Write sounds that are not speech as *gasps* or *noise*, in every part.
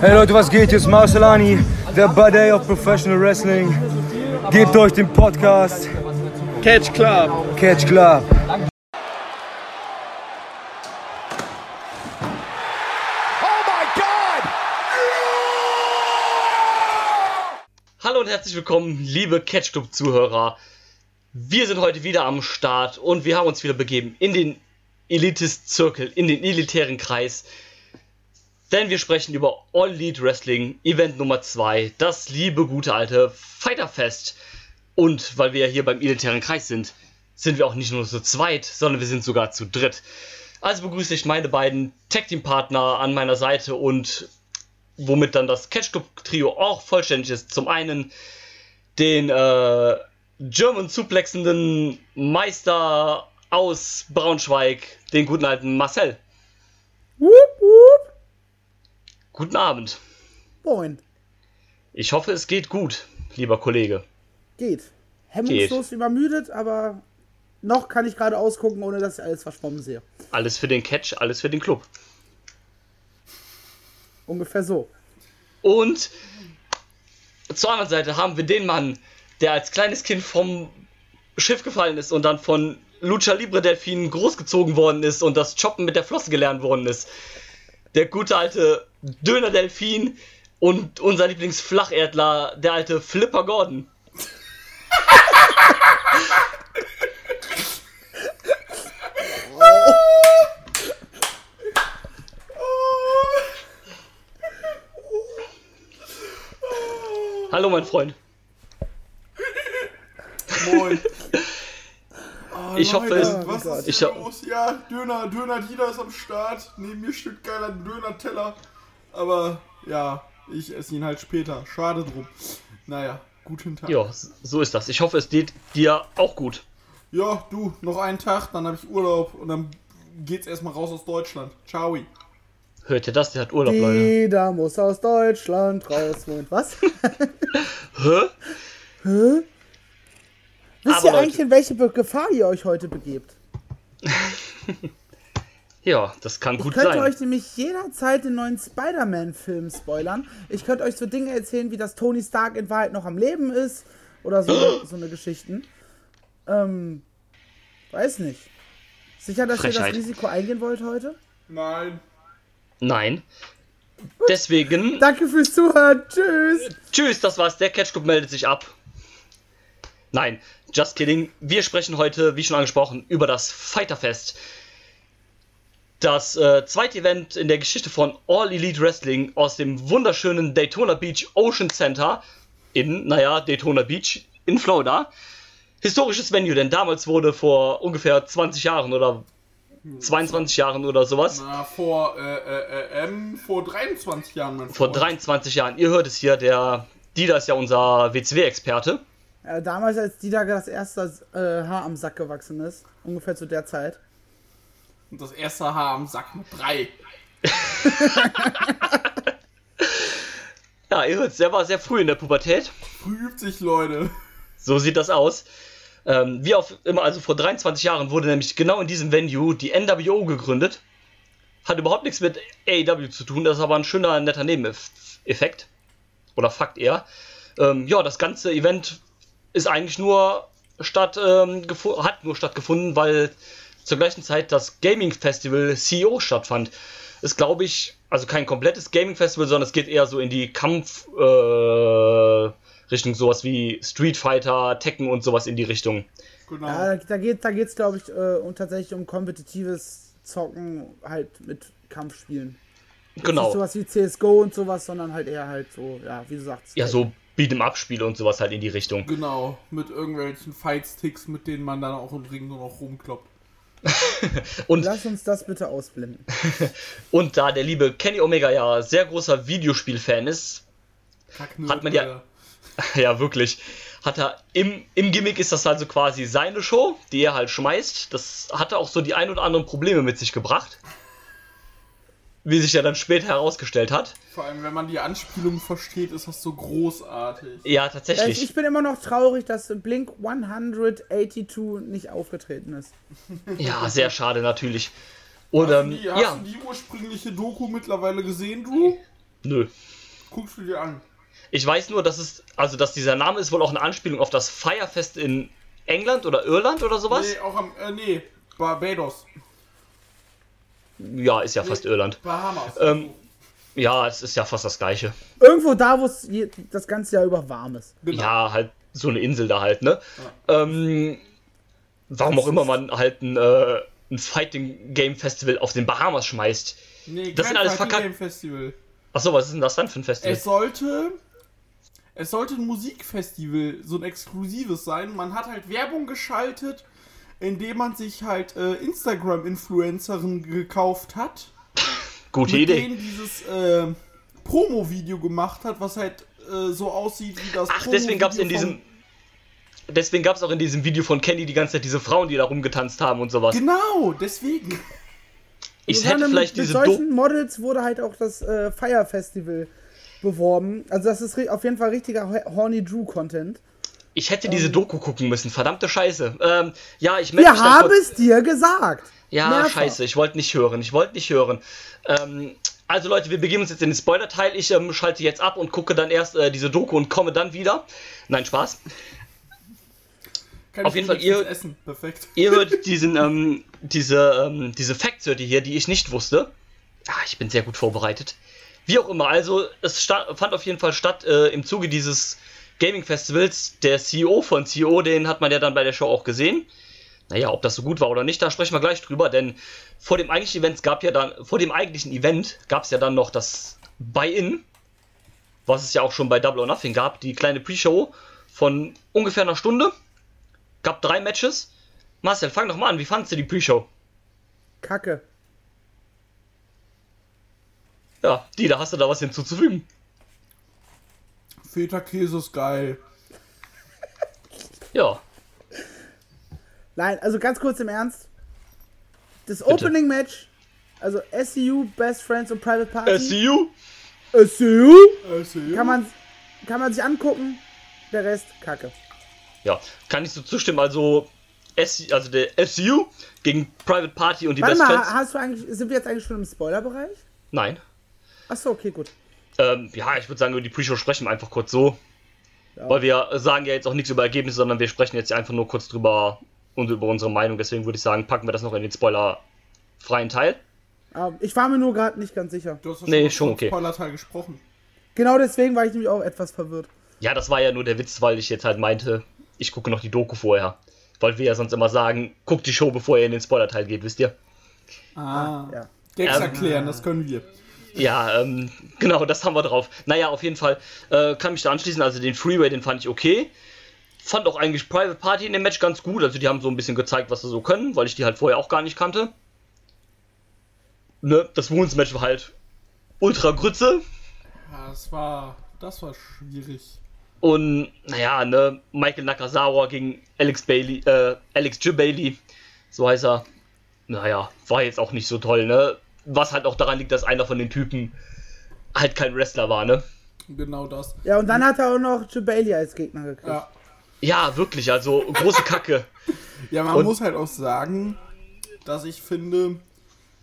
Hey Leute, was geht? Hier ist Marcelani, der Buddy of Professional Wrestling. Gebt euch den Podcast Catch Club. Catch Club. Hallo und herzlich willkommen, liebe Catch Club Zuhörer. Wir sind heute wieder am Start und wir haben uns wieder begeben in den Elitist Circle, in den elitären Kreis. Denn wir sprechen über All Elite Wrestling Event Nummer 2, das liebe gute alte Fighterfest. Und weil wir ja hier beim elitären Kreis sind, sind wir auch nicht nur zu zweit, sondern wir sind sogar zu dritt. Also begrüße ich meine beiden Tag Team Partner an meiner Seite und womit dann das Catch Club Trio auch vollständig ist. Zum einen den äh, German suplexenden Meister aus Braunschweig, den guten alten Marcel. Wup, wup. Guten Abend. Moin. Ich hoffe, es geht gut, lieber Kollege. Geht. Hemmungslos übermüdet, aber noch kann ich gerade ausgucken, ohne dass ich alles verschwommen sehe. Alles für den Catch, alles für den Club. Ungefähr so. Und zur anderen Seite haben wir den Mann, der als kleines Kind vom Schiff gefallen ist und dann von Lucha Libre Delfinen großgezogen worden ist und das Choppen mit der Flosse gelernt worden ist. Der gute alte Döner Delfin und unser Lieblingsflacherdler, der alte Flipper Gordon. Hallo, mein Freund. Moin. Ich hoffe, es- was ist ich hier los? Ja, Döner, Döner Dieter ist am Start. Neben mir steht geiler Döner-Teller. Aber ja, ich esse ihn halt später. Schade drum. Naja, guten Tag. Ja, so ist das. Ich hoffe, es geht dir auch gut. Ja, du, noch einen Tag, dann habe ich Urlaub und dann geht's erstmal raus aus Deutschland. Ciao. Hört ihr das? Der hat Urlaub, Leute. Jeder muss aus Deutschland raus. Moment, was? *laughs* Hä? Wisst ihr Leute- eigentlich, in welche Gefahr ihr euch heute begebt? *laughs* Ja, das kann Ich gut könnte sein. euch nämlich jederzeit den neuen Spider-Man-Film spoilern. Ich könnte euch so Dinge erzählen, wie dass Tony Stark in Wahrheit noch am Leben ist. Oder so, *gasps* so eine Geschichten. Ähm, weiß nicht. Sicher, dass ihr Frechheit. das Risiko eingehen wollt heute? Nein. Nein. Deswegen, Danke fürs Zuhören. Tschüss. tschüss, das war's. Der Catch Club meldet sich ab. Nein, just kidding. Wir sprechen heute, wie schon angesprochen, über das Fighterfest. Das äh, zweite Event in der Geschichte von All Elite Wrestling aus dem wunderschönen Daytona Beach Ocean Center in, naja, Daytona Beach in Florida. Historisches Venue, denn damals wurde vor ungefähr 20 Jahren oder 22 Jahren oder sowas Na, vor, äh, äh, äh, ähm, vor 23 Jahren, mein Vor Freund. 23 Jahren. Ihr hört es hier, der Dieter ist ja unser WCW-Experte. Äh, damals, als Dieter das erste äh, Haar am Sack gewachsen ist, ungefähr zu der Zeit. Und das erste Haar am Sack mit drei. *laughs* Ja, ihr hört es, der war sehr früh in der Pubertät. Früh übt sich, Leute. So sieht das aus. Ähm, wie auch immer, also vor 23 Jahren wurde nämlich genau in diesem Venue die NWO gegründet. Hat überhaupt nichts mit AEW zu tun, das ist aber ein schöner, netter Nebeneffekt. Oder Fakt eher. Ähm, ja, das ganze Event ist eigentlich nur statt, ähm, hat nur stattgefunden, weil zur gleichen Zeit das Gaming Festival CEO stattfand. Ist, glaube ich, also kein komplettes Gaming Festival, sondern es geht eher so in die Kampf, äh, Richtung sowas wie Street Fighter, Tekken und sowas in die Richtung. Genau. Ja, da, da geht da geht's, glaube ich, äh, um, tatsächlich um kompetitives Zocken halt mit Kampfspielen. Nicht Genau. sowas wie CSGO und sowas, sondern halt eher halt so, ja, wie du sagst. Ja, so Beat'em-up-Spiele und sowas halt in die Richtung. Genau, mit irgendwelchen Fightsticks, mit denen man dann auch im Ring nur noch rumkloppt. *laughs* Und, Lass uns das bitte ausblenden. *laughs* und da der liebe Kenny Omega ja sehr großer Videospiel-Fan ist, Kacknerd, Hat man ja- *laughs* ja wirklich, hat er im, im Gimmick ist das also quasi seine Show, die er halt schmeißt. Das hatte auch so die ein oder anderen Probleme mit sich gebracht. Wie sich ja dann später herausgestellt hat. Vor allem, wenn man die Anspielung versteht, ist das so großartig. Ja, tatsächlich. ich, ich bin immer noch traurig, dass Blink 182 nicht aufgetreten ist. *laughs* Ja, sehr schade natürlich. Und Hast, du die, hast ja, du die ursprüngliche Doku mittlerweile gesehen, Drew? Nö. Guckst du dir an. Ich weiß nur, dass es, also dass dieser Name ist wohl auch eine Anspielung auf das Firefest in England oder Irland oder sowas. Nee, auch am, äh, nee, Barbados. Ja, ist ja fast Irland. Bahamas. Ähm, ja, es ist ja fast das gleiche. Irgendwo da, wo es das ganze Jahr über warm ist. Genau. Ja, halt so eine Insel da halt, ne? Ähm, warum auch immer man halt ein, äh, ein Fighting Game Festival auf den Bahamas schmeißt. Nee, das kein sind alles Fighting verkack- Game Festival. Achso, was ist denn das dann für ein Festival? Es sollte. Es sollte ein Musikfestival, so ein exklusives sein. Man hat halt Werbung geschaltet, indem man sich halt äh, Instagram-Influencerin gekauft hat. Gute mit Idee. denen dieses äh, Promo-Video gemacht hat, was halt äh, so aussieht wie das Ach, deswegen gab es in diesem. Deswegen gab es auch in diesem Video von Kenny die ganze Zeit diese Frauen, die da rumgetanzt haben und sowas. Genau, deswegen. Ich hätte vielleicht mit diese Do solchen Models wurde halt auch das äh, Fire Festival beworben. Also das ist auf jeden Fall richtiger Ho- Horny Drew Content. Ich hätte diese Doku gucken müssen. Verdammte Scheiße. Ähm, ja, ich melde Wir haben es dir gesagt. Ja, Mehrfach. scheiße, ich wollte nicht hören, ich wollte nicht hören. Ähm, also Leute, wir begeben uns jetzt in den Spoiler-Teil. Ich ähm, schalte jetzt ab und gucke dann erst äh, diese Doku und komme dann wieder. Nein, Spaß. Kann Auf ich jeden Fall, ihr- essen. Perfekt. Ihr hört *laughs* diesen, ähm, diese, ähm, diese Facts hört ihr hier, die ich nicht wusste. Ah, ich bin sehr gut vorbereitet. Wie auch immer, also es fand auf jeden Fall statt äh, im Zuge dieses Gaming-Festivals. Der CEO von CEO, den hat man ja dann bei der Show auch gesehen. Naja, ob das so gut war oder nicht, da sprechen wir gleich drüber, denn vor dem eigentlichen Event gab ja dann, vor dem eigentlichen Event gab es ja dann noch das Buy-In, was es ja auch schon bei Double or Nothing gab, die kleine Pre-Show von ungefähr einer Stunde. Gab drei Matches. Marcel, fang doch mal an, wie fandst du die Pre-Show? Kacke. Ja, die, da hast du da was hinzuzufügen. Feta-Käse ist geil. Ja, Nein, also ganz kurz im Ernst. Das Opening Match, also SCU, Best Friends und Private Party. SCU? SCU? Also, Kann man, kann man sich angucken. Der Rest, Kacke. Ja, kann ich so zustimmen. Also, SC, also der SCU gegen Private Party und die Warte Best mal, Friends. hast du eigentlich, sind wir jetzt eigentlich schon im Spoilerbereich? Nein. Achso, okay, gut. Ähm, ja, ich würde sagen, über die Pre-Show sprechen wir einfach kurz so. Ja. Weil wir sagen ja jetzt auch nichts über Ergebnisse, sondern wir sprechen jetzt einfach nur kurz drüber und über unsere Meinung. Deswegen würde ich sagen, packen wir das noch in den spoilerfreien Teil. Aber ich war mir nur gerade nicht ganz sicher. Du hast ja Nee, schon okay. Spoilerteil gesprochen. Genau deswegen war ich nämlich auch etwas verwirrt. Ja, das war ja nur der Witz, weil ich jetzt halt meinte, ich gucke noch die Doku vorher. Weil wir ja sonst immer sagen, guckt die Show, bevor ihr in den Spoiler-Teil geht, wisst ihr? Ah. Ja. Gags Ähm, erklären, das können wir. Ja, ähm, genau, das haben wir drauf. Naja, auf jeden Fall äh, kann mich da anschließen. Also den Freeway, den fand ich okay. Fand auch eigentlich Private Party in dem Match ganz gut. Also die haben so ein bisschen gezeigt, was sie so können, weil ich die halt vorher auch gar nicht kannte. Ne, das Wounds Match war halt ultra Grütze. Ja, das war. Das war schwierig. Und naja, ne, Michael Nakazawa gegen Alex Bailey, äh, Alex J. Bailey, so heißt er. Naja, war jetzt auch nicht so toll, ne? Was halt auch daran liegt, dass einer von den Typen halt kein Wrestler war, ne? Genau das. Ja, und dann hat er auch noch Bailey als Gegner gekriegt. Ja. Ja, wirklich, also große Kacke. *laughs* Ja, man Und- muss halt auch sagen, dass ich finde,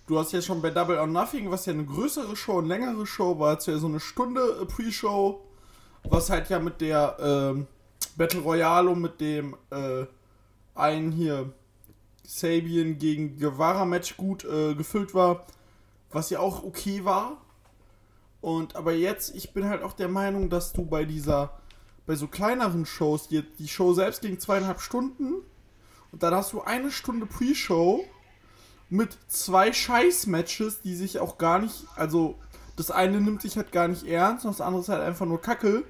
du hast jetzt schon bei Double or Nothing, was ja eine größere Show, eine längere Show war, jetzt ja so eine Stunde äh, Pre-Show, was halt ja mit der ähm, Battle Royale und mit dem äh, einen hier Sabian gegen Guevara Match gut äh, gefüllt war, was ja auch okay war. Und aber jetzt, ich bin halt auch der Meinung, dass du bei dieser, bei so kleineren Shows, die, die Show selbst ging zweieinhalb Stunden und dann hast du eine Stunde Pre-Show mit zwei Scheiß-Matches, die sich auch gar nicht, also das eine nimmt sich halt gar nicht ernst und das andere ist halt einfach nur Kacke.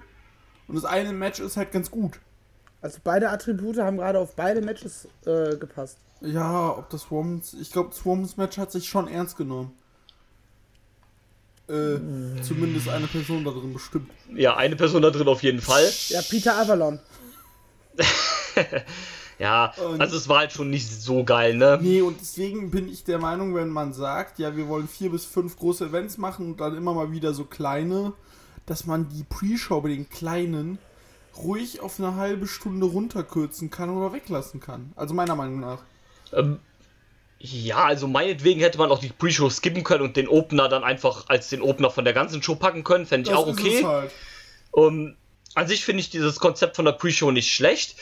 Und das eine Match ist halt ganz gut. Also beide Attribute haben gerade auf beide Matches äh, gepasst. Ja, ob das Women's, ich glaube, das Women's Match hat sich schon ernst genommen. Äh, zumindest eine Person da drin bestimmt. Ja, eine Person da drin auf jeden Fall. Ja, Peter Avalon. *laughs* Ja, Und- also es war halt schon nicht so geil, ne? Nee, und deswegen bin ich der Meinung, wenn man sagt, ja, wir wollen vier bis fünf große Events machen und dann immer mal wieder so kleine, dass man die Pre-Show bei den kleinen ruhig auf eine halbe Stunde runterkürzen kann oder weglassen kann. Also meiner Meinung nach. Ähm, Ja, also meinetwegen hätte man auch die Pre-Show skippen können und den Opener dann einfach als den Opener von der ganzen Show packen können. Fände ich Das auch ist okay. es halt. Um, an sich finde ich dieses Konzept von der Pre-Show nicht schlecht.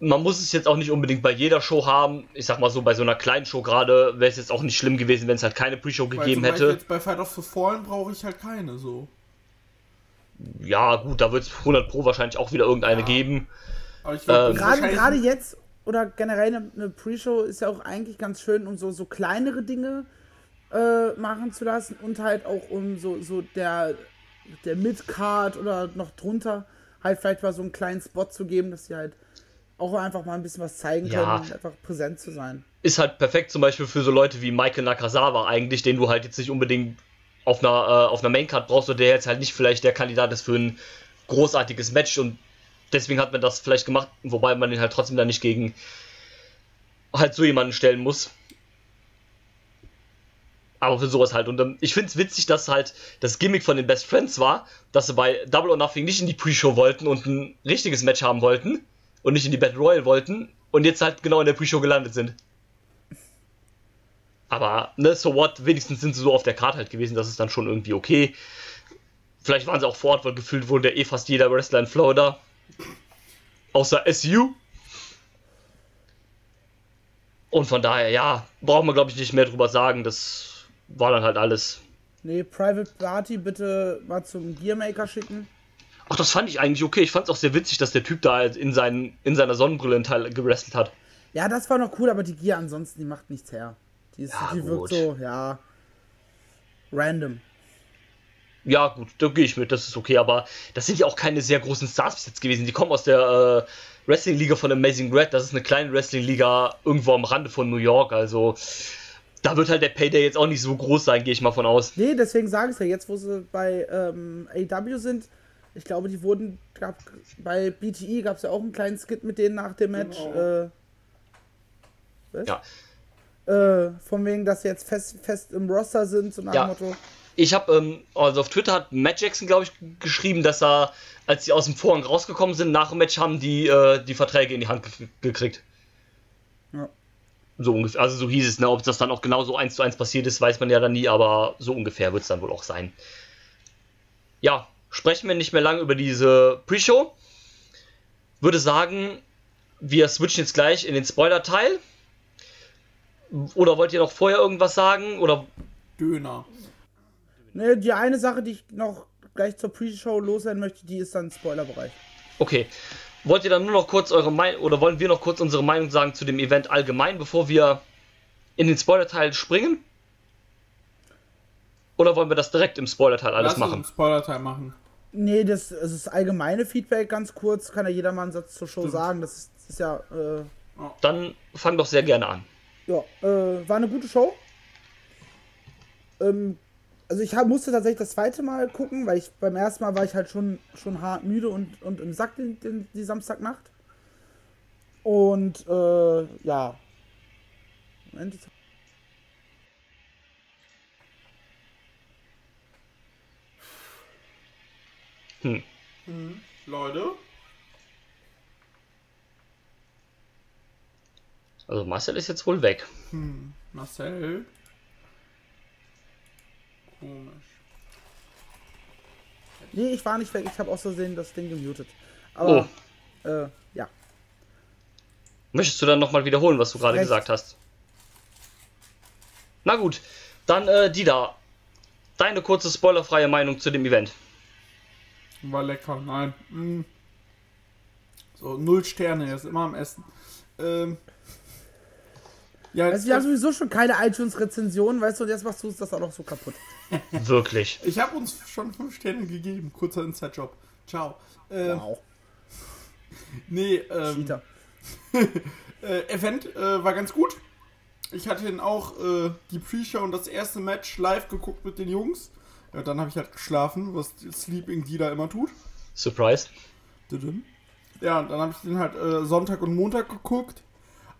Man muss es jetzt auch nicht unbedingt bei jeder Show haben. Ich sag mal so, bei so einer kleinen Show gerade wäre es jetzt auch nicht schlimm gewesen, wenn es halt keine Pre-Show gegeben hätte. Jetzt bei Fight of the Fallen brauche ich halt keine so. Ja, gut, da wird es 100 Pro wahrscheinlich auch wieder irgendeine Ja. geben. Aber ich glaub, Ähm, Gerade, gerade jetzt oder generell eine, eine Pre-Show ist ja auch eigentlich ganz schön, um so, so kleinere Dinge äh, machen zu lassen und halt auch um so, so der, der Mid-Card oder noch drunter halt vielleicht mal so einen kleinen Spot zu geben, dass sie halt auch einfach mal ein bisschen was zeigen Ja. können und einfach präsent zu sein. Ist halt perfekt zum Beispiel für so Leute wie Michael Nakazawa eigentlich, den du halt jetzt nicht unbedingt auf einer, äh, auf einer Maincard brauchst oder der jetzt halt nicht vielleicht der Kandidat ist für ein großartiges Match und deswegen hat man das vielleicht gemacht, wobei man den halt trotzdem dann nicht gegen halt so jemanden stellen muss. Aber für sowas halt. Und ähm, ich finde es witzig, dass halt das Gimmick von den Best Friends war, dass sie bei Double or Nothing nicht in die Pre-Show wollten und ein richtiges Match haben wollten und nicht in die Battle Royale wollten und jetzt halt genau in der Pre-Show gelandet sind. Aber, ne, so what, wenigstens sind sie so auf der Karte halt gewesen, das ist dann schon irgendwie okay. Vielleicht waren sie auch vor Ort, weil gefühlt wurde eh fast jeder Wrestler in Florida. Außer SU. Und von daher, ja, braucht man glaube ich nicht mehr drüber sagen. Das war dann halt alles. Nee, Private Party bitte mal zum Gearmaker schicken. Ach, das fand ich eigentlich okay. Ich fand es auch sehr witzig, dass der Typ da halt in, seinen, in seiner Sonnenbrille einen Teil gewrestelt hat. Ja, das war noch cool, aber die Gear ansonsten, die macht nichts her. Die, ist, Ja, die wirkt so, ja, random. Ja, gut, da gehe ich mit, das ist okay, aber das sind ja auch keine sehr großen Stars bis jetzt gewesen. Die kommen aus der äh, Wrestling-Liga von Amazing Red, das ist eine kleine Wrestling-Liga irgendwo am Rande von New York, also da wird halt der Payday jetzt auch nicht so groß sein, gehe ich mal von aus. Nee, deswegen sage ich es ja, jetzt wo sie bei ähm, AW sind, ich glaube, die wurden, gab, bei BTE gab es ja auch einen kleinen Skit mit denen nach dem Match. Äh, was? Ja. Äh, von wegen, dass sie jetzt fest, fest im Roster sind, so nach Ja. dem Motto. Ich habe, ähm, also auf Twitter hat Matt Jackson, glaube ich, geschrieben, dass er, als sie aus dem Vorhang rausgekommen sind, nach dem Match haben die äh, die Verträge in die Hand ge gekriegt. Ja. So ungefähr, also so hieß es, ne? Ob das dann auch genauso eins zu eins passiert ist, weiß man ja dann nie, aber so ungefähr wird es dann wohl auch sein. Ja, sprechen wir nicht mehr lange über diese Pre-Show. Würde sagen, wir switchen jetzt gleich in den Spoiler-Teil. Oder wollt ihr noch vorher irgendwas sagen? Oder Döner. Ne, die eine Sache, die ich noch gleich zur Pre-Show loswerden möchte, die ist dann Spoilerbereich. Okay. Wollt ihr dann nur noch kurz eure Meinung oder wollen wir noch kurz unsere Meinung sagen zu dem Event allgemein, bevor wir in den Spoiler-Teil springen? Oder wollen wir das direkt im Spoiler-Teil alles Lass machen? einen Spoiler-Teil machen. Nee, das, das ist allgemeine Feedback, ganz kurz, kann ja jeder mal einen Satz zur Show sagen. Das ist, das ist ja, äh, Dann fang doch sehr gerne an. ja, äh, war eine gute Show. Ähm, also ich hab, musste tatsächlich das zweite Mal gucken, weil ich beim ersten Mal war ich halt schon, schon hart müde und, und im Sack den, den, die Samstagnacht. Und äh, ja. Moment, jetzt- Leute, Also Marcel ist jetzt wohl weg. Marcel. Komisch. Nee, ich war nicht weg, ich habe aus Versehen das Ding gemutet. Aber, äh, ja. Möchtest du dann nochmal wiederholen, was du gerade gesagt hast? Na gut, dann äh, Dida, deine kurze spoilerfreie Meinung zu dem Event. War lecker, nein. Mm. So, null Sterne, er ist immer am Essen. Ähm. Ja, Also wir haben sowieso schon keine iTunes-Rezension, weißt du, und jetzt machst du uns das auch noch so kaputt. *laughs* Wirklich. ich habe uns schon fünf Sterne gegeben. Kurzer Inside-Job. Ciao. Ähm, Wow, *laughs* Nee, ähm, Cheater. *laughs* äh, Event äh, war ganz gut. Ich hatte dann auch äh, die Pre-Show und das erste Match live geguckt mit den Jungs. Ja, dann habe ich halt geschlafen, was Sleeping die da immer tut. Surprise. Ja, und dann habe ich den halt äh, Sonntag und Montag geguckt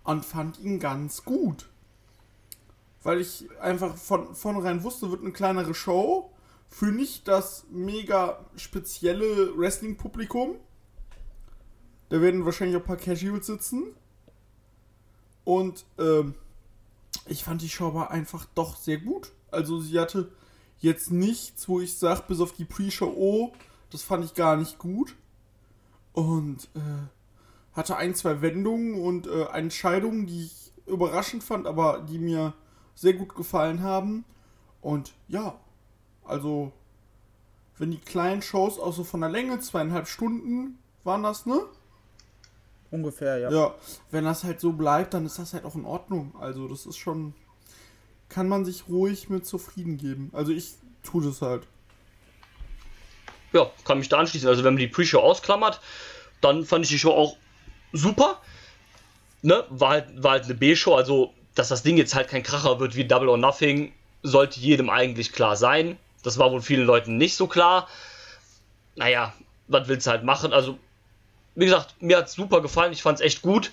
und fand ihn ganz gut. Weil ich einfach von vornherein wusste, wird eine kleinere Show für nicht das mega spezielle Wrestling-Publikum. Da werden wahrscheinlich auch ein paar Casuals sitzen. Und ähm, ich fand die Show war einfach doch sehr gut. Also sie hatte jetzt nichts, wo ich sage, bis auf die Pre-Show, oh, das fand ich gar nicht gut. Und äh, hatte ein, zwei Wendungen und äh, Entscheidungen, die ich überraschend fand, aber die mir sehr gut gefallen haben. Und ja, also wenn die kleinen Shows auch so von der Länge, zweieinhalb Stunden waren das, ne? Ungefähr, ja. Ja, wenn das halt so bleibt, dann ist das halt auch in Ordnung. Also das ist schon, kann man sich ruhig mit zufrieden geben. Also ich tue das halt. Ja, kann mich da anschließen. Also wenn man die Pre-Show ausklammert, dann fand ich die Show auch super. Ne? War halt, war halt eine B-Show, also dass das Ding jetzt halt kein Kracher wird wie Double or Nothing, sollte jedem eigentlich klar sein. Das war wohl vielen Leuten nicht so klar. Naja, was willst du halt machen? Also, wie gesagt, mir hat es super gefallen, ich fand es echt gut.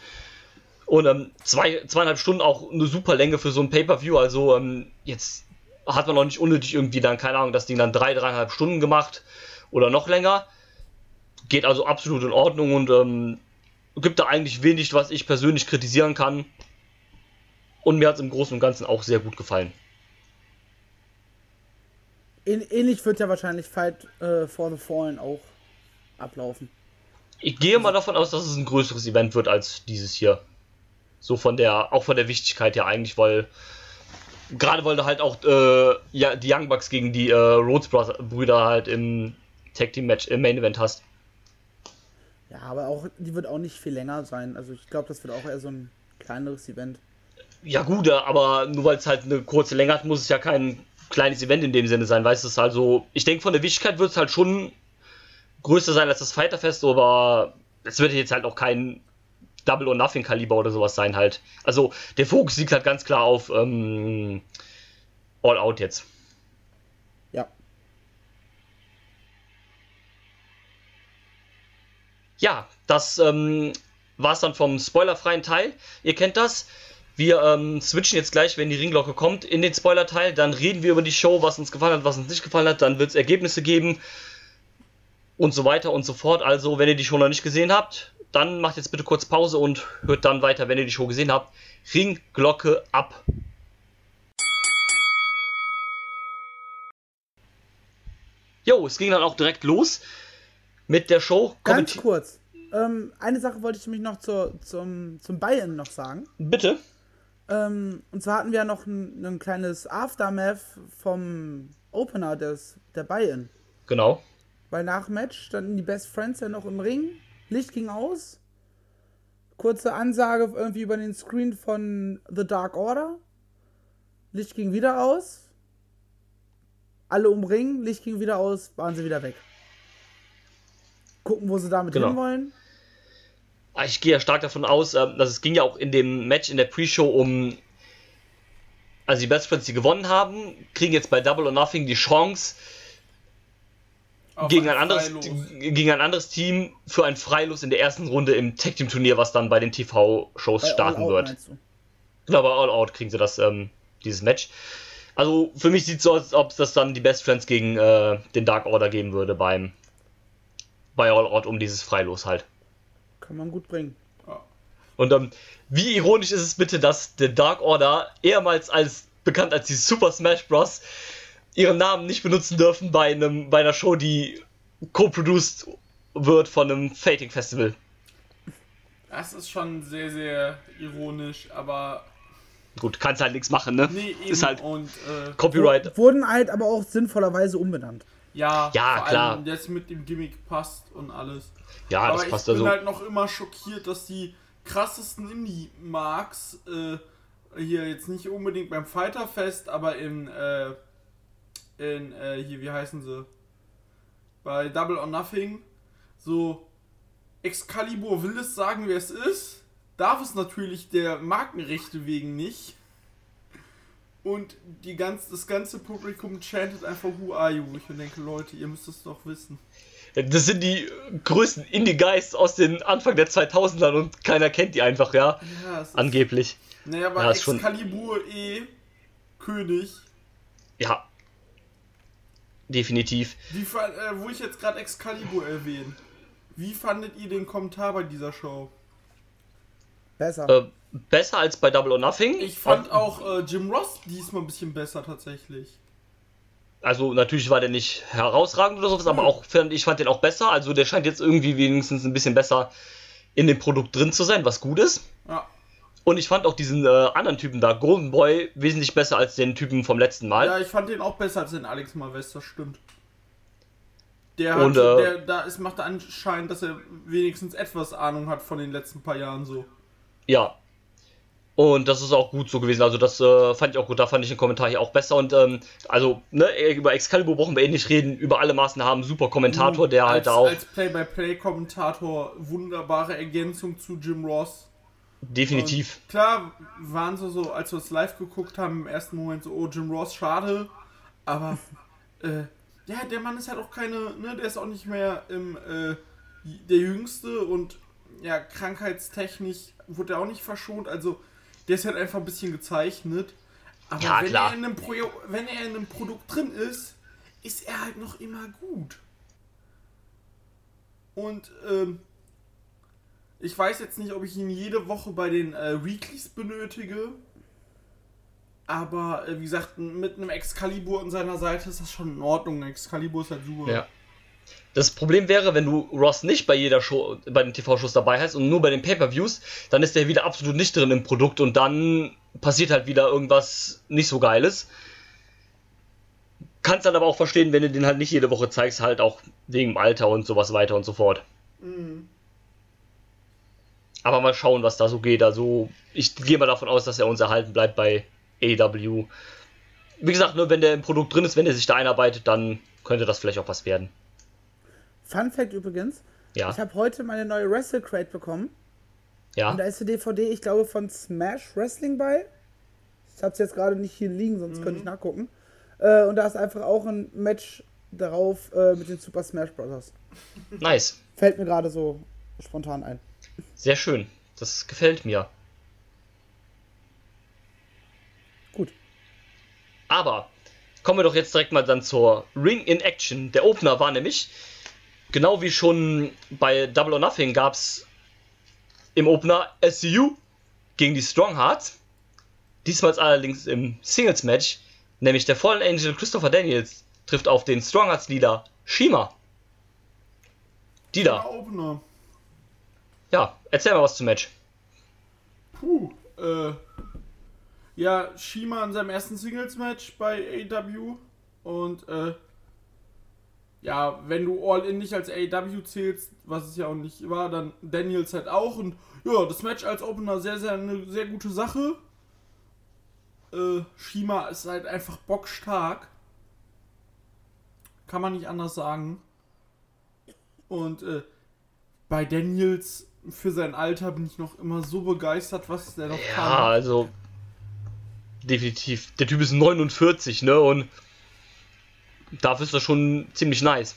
Und ähm, zwei, zweieinhalb Stunden auch eine super Länge für so ein Pay-Per-View. Also, ähm, jetzt hat man noch nicht unnötig irgendwie dann, keine Ahnung, das Ding dann drei, dreieinhalb Stunden gemacht oder noch länger. Geht also absolut in Ordnung und ähm, gibt da eigentlich wenig, was ich persönlich kritisieren kann. Und mir hat es im Großen und Ganzen auch sehr gut gefallen. Ähnlich wird ja wahrscheinlich Fight äh, for the Fallen auch ablaufen. Ich gehe mal davon aus, dass es ein größeres Event wird als dieses hier. So von der, auch von der Wichtigkeit ja eigentlich, weil gerade weil du halt auch äh, ja, die Young Bucks gegen die äh, Rhodes Brüder halt im Tag Team Match im Main Event hast. Ja, aber auch die wird auch nicht viel länger sein. Also ich glaube, das wird auch eher so ein kleineres Event. Ja gut, aber nur weil es halt eine kurze Länge hat, muss es ja kein kleines Event in dem Sinne sein, weißt du? Also, ich denke, von der Wichtigkeit wird es halt schon größer sein als das Fighterfest, aber es wird jetzt halt auch kein Double or Nothing Kaliber oder sowas sein halt. Also, der Fokus liegt halt ganz klar auf ähm, All Out jetzt. Ja, das ähm, war es dann vom spoilerfreien Teil. Ihr kennt das. Wir ähm, switchen jetzt gleich, wenn die Ringglocke kommt, in den Spoiler-Teil. Dann reden wir über die Show, was uns gefallen hat, was uns nicht gefallen hat. Dann wird es Ergebnisse geben und so weiter und so fort. Also, wenn ihr die Show noch nicht gesehen habt, dann macht jetzt bitte kurz Pause und hört dann weiter, wenn ihr die Show gesehen habt. Ringglocke ab. Jo, es ging dann auch direkt los mit der Show. Ganz kurz. Ähm, eine Sache wollte ich nämlich noch zur, zum, zum Buy-In noch sagen. Bitte. Ähm, und zwar hatten wir ja noch ein, ein kleines Aftermath vom Opener des, der Buy-In. Genau. Weil nach Match standen die Best Friends ja noch im Ring. Licht ging aus. Kurze Ansage irgendwie über den Screen von The Dark Order. Licht ging wieder aus. Alle umringen, Licht ging wieder aus, waren sie wieder weg. Gucken, wo sie damit genau. hinwollen. Ah, ich gehe ja stark davon aus, ähm, dass es ging ja auch in dem Match in der Pre-Show um. Also die Best Friends, die gewonnen haben, kriegen jetzt bei Double or Nothing die Chance, gegen ein, anderes, gegen ein anderes Team für ein Freilos in der ersten Runde im Tag Team Turnier, was dann bei den TV-Shows starten All wird. Genau, bei All Out kriegen sie das, ähm, dieses Match. Also für mich sieht es so aus, als ob das dann die Best Friends gegen äh, den Dark Order geben würde beim bei All Out um dieses Freilos halt. Kann man gut bringen. Und ähm, wie ironisch ist es bitte, dass der Dark Order ehemals als bekannt als die Super Smash Bros. ihren Namen nicht benutzen dürfen bei einem bei einer Show, die co-produced wird von einem Fating Festival. Das ist schon sehr, sehr ironisch, aber. Gut, kannst halt nichts machen, ne? Nee, eben. Ist halt und, äh, Copyright. Wurden halt aber auch sinnvollerweise umbenannt. Ja, ja klar. Jetzt mit dem Gimmick passt und alles. Ja, aber das passt ich bin also. halt noch immer schockiert, dass die krassesten Indie-Marks äh, hier jetzt nicht unbedingt beim Fighterfest, aber in, äh, in äh, hier, wie heißen sie? Bei Double or Nothing so Excalibur will es sagen, wer es ist, darf es natürlich der Markenrechte wegen nicht. Und die ganz, das ganze Publikum chantet einfach Who are you? Ich denke, Leute, ihr müsst es doch wissen. Das sind die größten Indie-Guys aus den Anfang der 2000ern und keiner kennt die einfach, ja? Ja, es ist, Angeblich. Naja, aber Ja, ist schon- Excalibur eh König. Ja. Definitiv. Wie, äh, wo ich jetzt gerade Excalibur erwähne. Wie fandet ihr den Kommentar bei dieser Show? Besser. Äh, besser als bei Double or Nothing. Ich fand auch äh, Jim Ross diesmal ein bisschen besser tatsächlich. Also natürlich war der nicht herausragend oder sowas, aber auch fand, ich fand den auch besser. Also der scheint jetzt irgendwie wenigstens ein bisschen besser in dem Produkt drin zu sein, was gut ist. Ja. Und ich fand auch diesen äh, anderen Typen da, Golden Boy, wesentlich besser als den Typen vom letzten Mal. Ja, ich fand den auch besser als den Alex Malvest, das stimmt. Der, hat, Und, äh, der da ist, macht anscheinend, dass er wenigstens etwas Ahnung hat von den letzten paar Jahren so. Ja. Und das ist auch gut so gewesen. Also das äh, fand ich auch gut. Da fand ich den Kommentar hier auch besser. Und ähm, also ne, über Excalibur brauchen wir eh nicht reden. Über alle Maßnahmen super Kommentator, der halt als, da auch Als Play-by-Play-Kommentator wunderbare Ergänzung zu Jim Ross. definitiv. Und klar waren so, so, als wir es live geguckt haben, im ersten Moment so, oh, Jim Ross, schade. Aber, äh, ja, der Mann ist halt auch keine, ne, der ist auch nicht mehr im, äh, der Jüngste und, ja, krankheitstechnisch wurde er auch nicht verschont. Also, der ist halt einfach ein bisschen gezeichnet. Aber Ja, wenn. Er in einem Pro wenn er in einem Produkt drin ist, ist er halt noch immer gut. Und, ähm, ich weiß jetzt nicht, ob ich ihn jede Woche bei den äh, Weeklies benötige. Aber äh, wie gesagt, mit einem Excalibur an seiner Seite ist das schon in Ordnung. Excalibur ist halt super. Ja. Das Problem wäre, wenn du Ross nicht bei jeder Show, bei den TV-Shows dabei hast und nur bei den Pay-Per-Views, dann ist der wieder absolut nicht drin im Produkt und dann passiert halt wieder irgendwas nicht so Geiles. Kannst dann aber auch verstehen, wenn du den halt nicht jede Woche zeigst, halt auch wegen dem Alter und sowas weiter und so fort. Mhm. Aber mal schauen, was da so geht. Also, ich gehe mal davon aus, dass er uns erhalten bleibt bei AW. Wie gesagt, nur wenn der im Produkt drin ist, wenn er sich da einarbeitet, dann könnte das vielleicht auch was werden. Fun Fact übrigens: Ja, Ich habe heute meine neue Wrestle Crate bekommen. ja. Und da ist eine DVD, ich glaube, von Smash Wrestling bei. Ich habe es jetzt gerade nicht hier liegen, sonst könnte ich nachgucken. Äh, und da ist einfach auch ein Match darauf äh, mit den Super Smash Bros. Nice. Fällt mir gerade so spontan ein. Sehr schön. Das gefällt mir. Gut. Aber kommen wir doch jetzt direkt mal dann zur Ring in Action. Der Opener war nämlich, genau wie schon bei Double or Nothing gab es im Opener SCU gegen die Strong Hearts. Diesmal allerdings im Singles Match, nämlich der Fallen Angel Christopher Daniels trifft auf den Strong Hearts Leader Shima. Die Der da. Opener. Ja, erzähl mal was zum Match. Puh. Äh. Ja, Shima in seinem ersten Singles-Match bei AW. Und, äh. Ja, wenn du All-In nicht als AW zählst, was es ja auch nicht war, dann Daniels halt auch. Und ja, das Match als Opener sehr, sehr, eine sehr gute Sache. Äh, Shima ist halt einfach bockstark. Kann man nicht anders sagen. Und äh, bei Daniels für sein Alter bin ich noch immer so begeistert, was der noch Ja, kann. also definitiv. Der Typ ist 49, ne? Und dafür ist das schon ziemlich nice.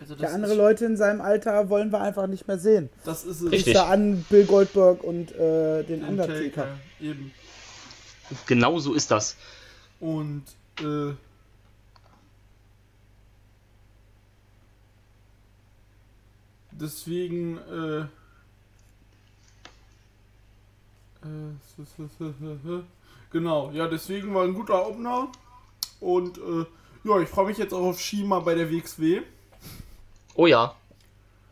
Also das, Ja, andere Leute in seinem Alter wollen wir einfach nicht mehr sehen. das ist es. Richtig. Da an Bill Goldberg und äh, den Undertaker. Undertaker. Eben. Genau so ist das. Und äh, deswegen äh, äh, *laughs* genau, ja, deswegen war ein guter Opener und äh, ja, ich freue mich jetzt auch auf Shima bei der WXW, Oh ja.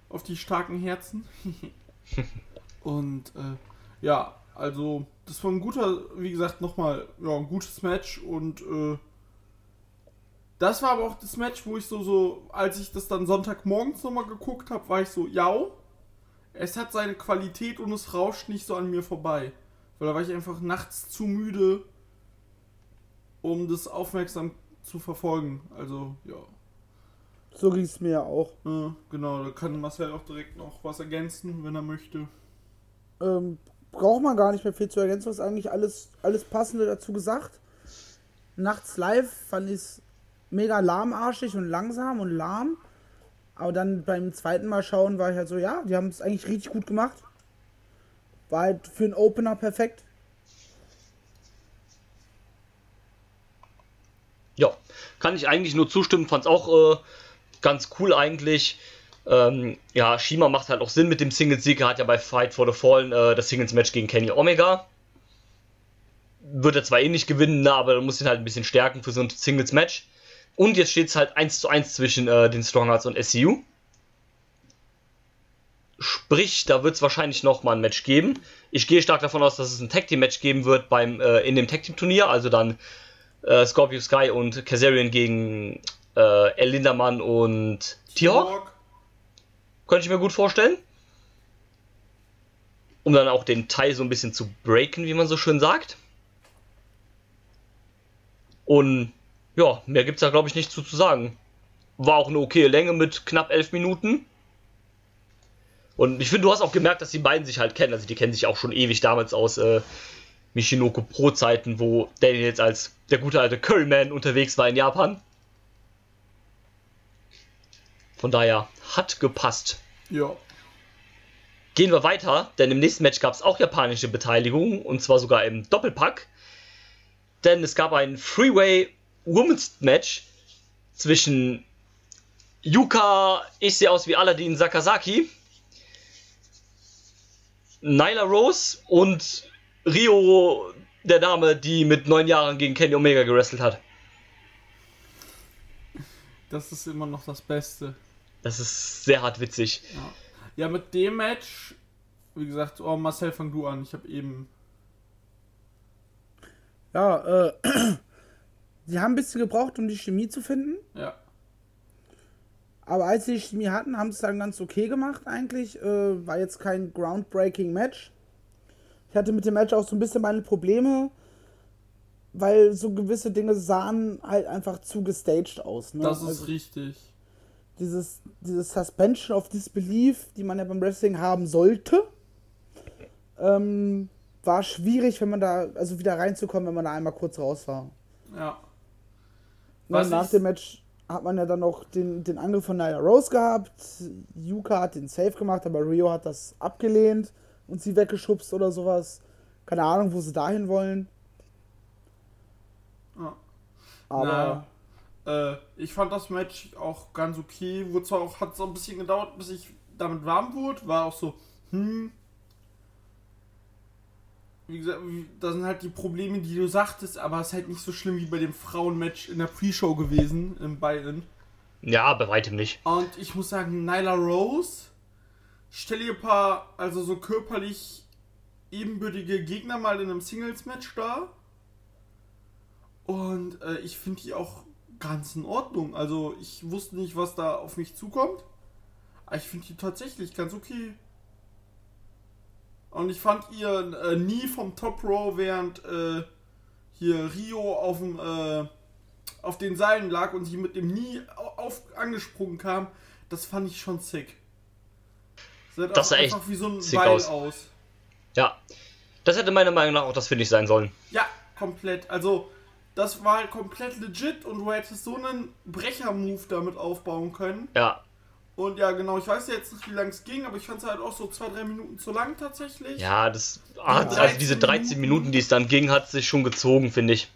auf die starken Herzen. *laughs* und äh, ja, also das war ein guter, wie gesagt, nochmal, ja, ein gutes Match und äh, das war aber auch das Match, wo ich so, so, als ich das dann Sonntagmorgens nochmal geguckt habe, war ich so, ja, es hat seine Qualität und es rauscht nicht so an mir vorbei. Weil da war ich einfach nachts zu müde, um das aufmerksam zu verfolgen. Also, ja. So ging es mir ja auch. Ja, genau, da kann Marcel auch direkt noch was ergänzen, wenn er möchte. Ähm, braucht man gar nicht mehr viel zu ergänzen. Hast eigentlich alles, alles Passende dazu gesagt. Nachts live fand ich es mega lahmarschig und langsam und lahm. Aber dann beim zweiten Mal schauen war ich halt so, ja, die haben es eigentlich richtig gut gemacht. War halt für einen Opener perfekt. Ja. Kann ich eigentlich nur zustimmen. Fand's auch äh, ganz cool eigentlich. Ähm, ja, Shima macht halt auch Sinn mit dem Singles-Sieg. Er hat ja bei Fight for the Fallen äh, das Singles-Match gegen Kenny Omega. Wird er zwar eh nicht gewinnen, ne, aber er muss ihn halt ein bisschen stärken für so ein Singles-Match. Und jetzt steht es halt 1 zu 1 zwischen äh, den Stronghearts und SCU. Sprich, da wird es wahrscheinlich noch mal ein Match geben. Ich gehe stark davon aus, dass es ein Tag Team Match geben wird beim äh, in dem Tag Team Turnier, also dann äh, Scorpio Sky und Kazarian gegen äh, El Lindermann und T-Hawk. Könnte ich mir gut vorstellen. Um dann auch den Teil so ein bisschen zu breaken, wie man so schön sagt. Und ja, mehr gibt es da glaube ich nicht zu, zu sagen. War auch eine okay Länge mit knapp elf Minuten. Und ich finde, du hast auch gemerkt, dass die beiden sich halt kennen. Also die kennen sich auch schon ewig damals aus äh, Michinoko Pro-Zeiten, wo Daniel jetzt als der gute alte Curryman unterwegs war in Japan. Von daher hat gepasst. Ja. Gehen wir weiter, denn im nächsten Match gab es auch japanische Beteiligung und zwar sogar im Doppelpack. Denn es gab ein Freeway Women's Match zwischen Yuka, ich sehe aus wie Aladdin Sakazaki, Nyla Rose und Rio, der Dame, die mit neun Jahren gegen Kenny Omega gewrestelt hat. Das ist immer noch das Beste. Das ist sehr hart witzig. Ja, ja mit dem Match, wie gesagt, oh Marcel, fang du an. Ich habe eben. Ja, äh, *clears throat* sie haben ein bisschen gebraucht, um die Chemie zu finden. Ja. Aber als sie die Chemie hatten, haben sie es dann ganz okay gemacht eigentlich. Äh, war jetzt kein groundbreaking Match. Ich hatte mit dem Match auch so ein bisschen meine Probleme, weil so gewisse Dinge sahen halt einfach zu gestaged aus. Ne? Das ist also richtig. Dieses, dieses Suspension of Disbelief, die man ja beim Wrestling haben sollte, ähm, war schwierig, wenn man da, also wieder reinzukommen, wenn man da einmal kurz raus war. Ja. Ne, Was nach dem Match hat man ja dann noch den, den Angriff von Nyla Rose gehabt. Yuka hat den Safe gemacht, aber Rio hat das abgelehnt und sie weggeschubst oder sowas. Keine Ahnung, wo sie dahin wollen. Ja. Aber Äh, ich fand das Match auch ganz okay. Wurde zwar auch, hat so ein bisschen gedauert, bis ich damit warm wurde. War auch so, hm. Wie gesagt, das sind halt die Probleme, die du sagtest, aber es ist halt nicht so schlimm wie bei dem Frauenmatch in der Pre-Show gewesen, im Buy-In. Ja, bei weitem nicht. Und ich muss sagen, Nyla Rose, stell dir ein paar, also so körperlich ebenbürtige Gegner mal in einem Singles-Match dar. Und äh, ich finde die auch ganz in Ordnung. Also ich wusste nicht, was da auf mich zukommt. Aber ich finde die tatsächlich ganz okay. Und ich fand ihr äh, nie vom Top Row, während äh, hier Rio auf dem äh, auf den Seilen lag und sie mit dem nie au- auf angesprungen kam, das fand ich schon sick. Sah Das sah auch echt einfach wie so ein sick Beil aus. aus. Ja. Das hätte meiner Meinung nach auch das Finish sein sollen. Ja, komplett. Also, das war halt komplett legit und du hättest so einen Brecher-Move damit aufbauen können. Ja. Und ja, genau, ich weiß jetzt nicht, wie lang es ging, aber ich fand es halt auch so zwei, drei Minuten zu lang tatsächlich. Ja, das hat, Ja. also diese 13 Minuten, die es dann ging, hat sich schon gezogen, finde ich.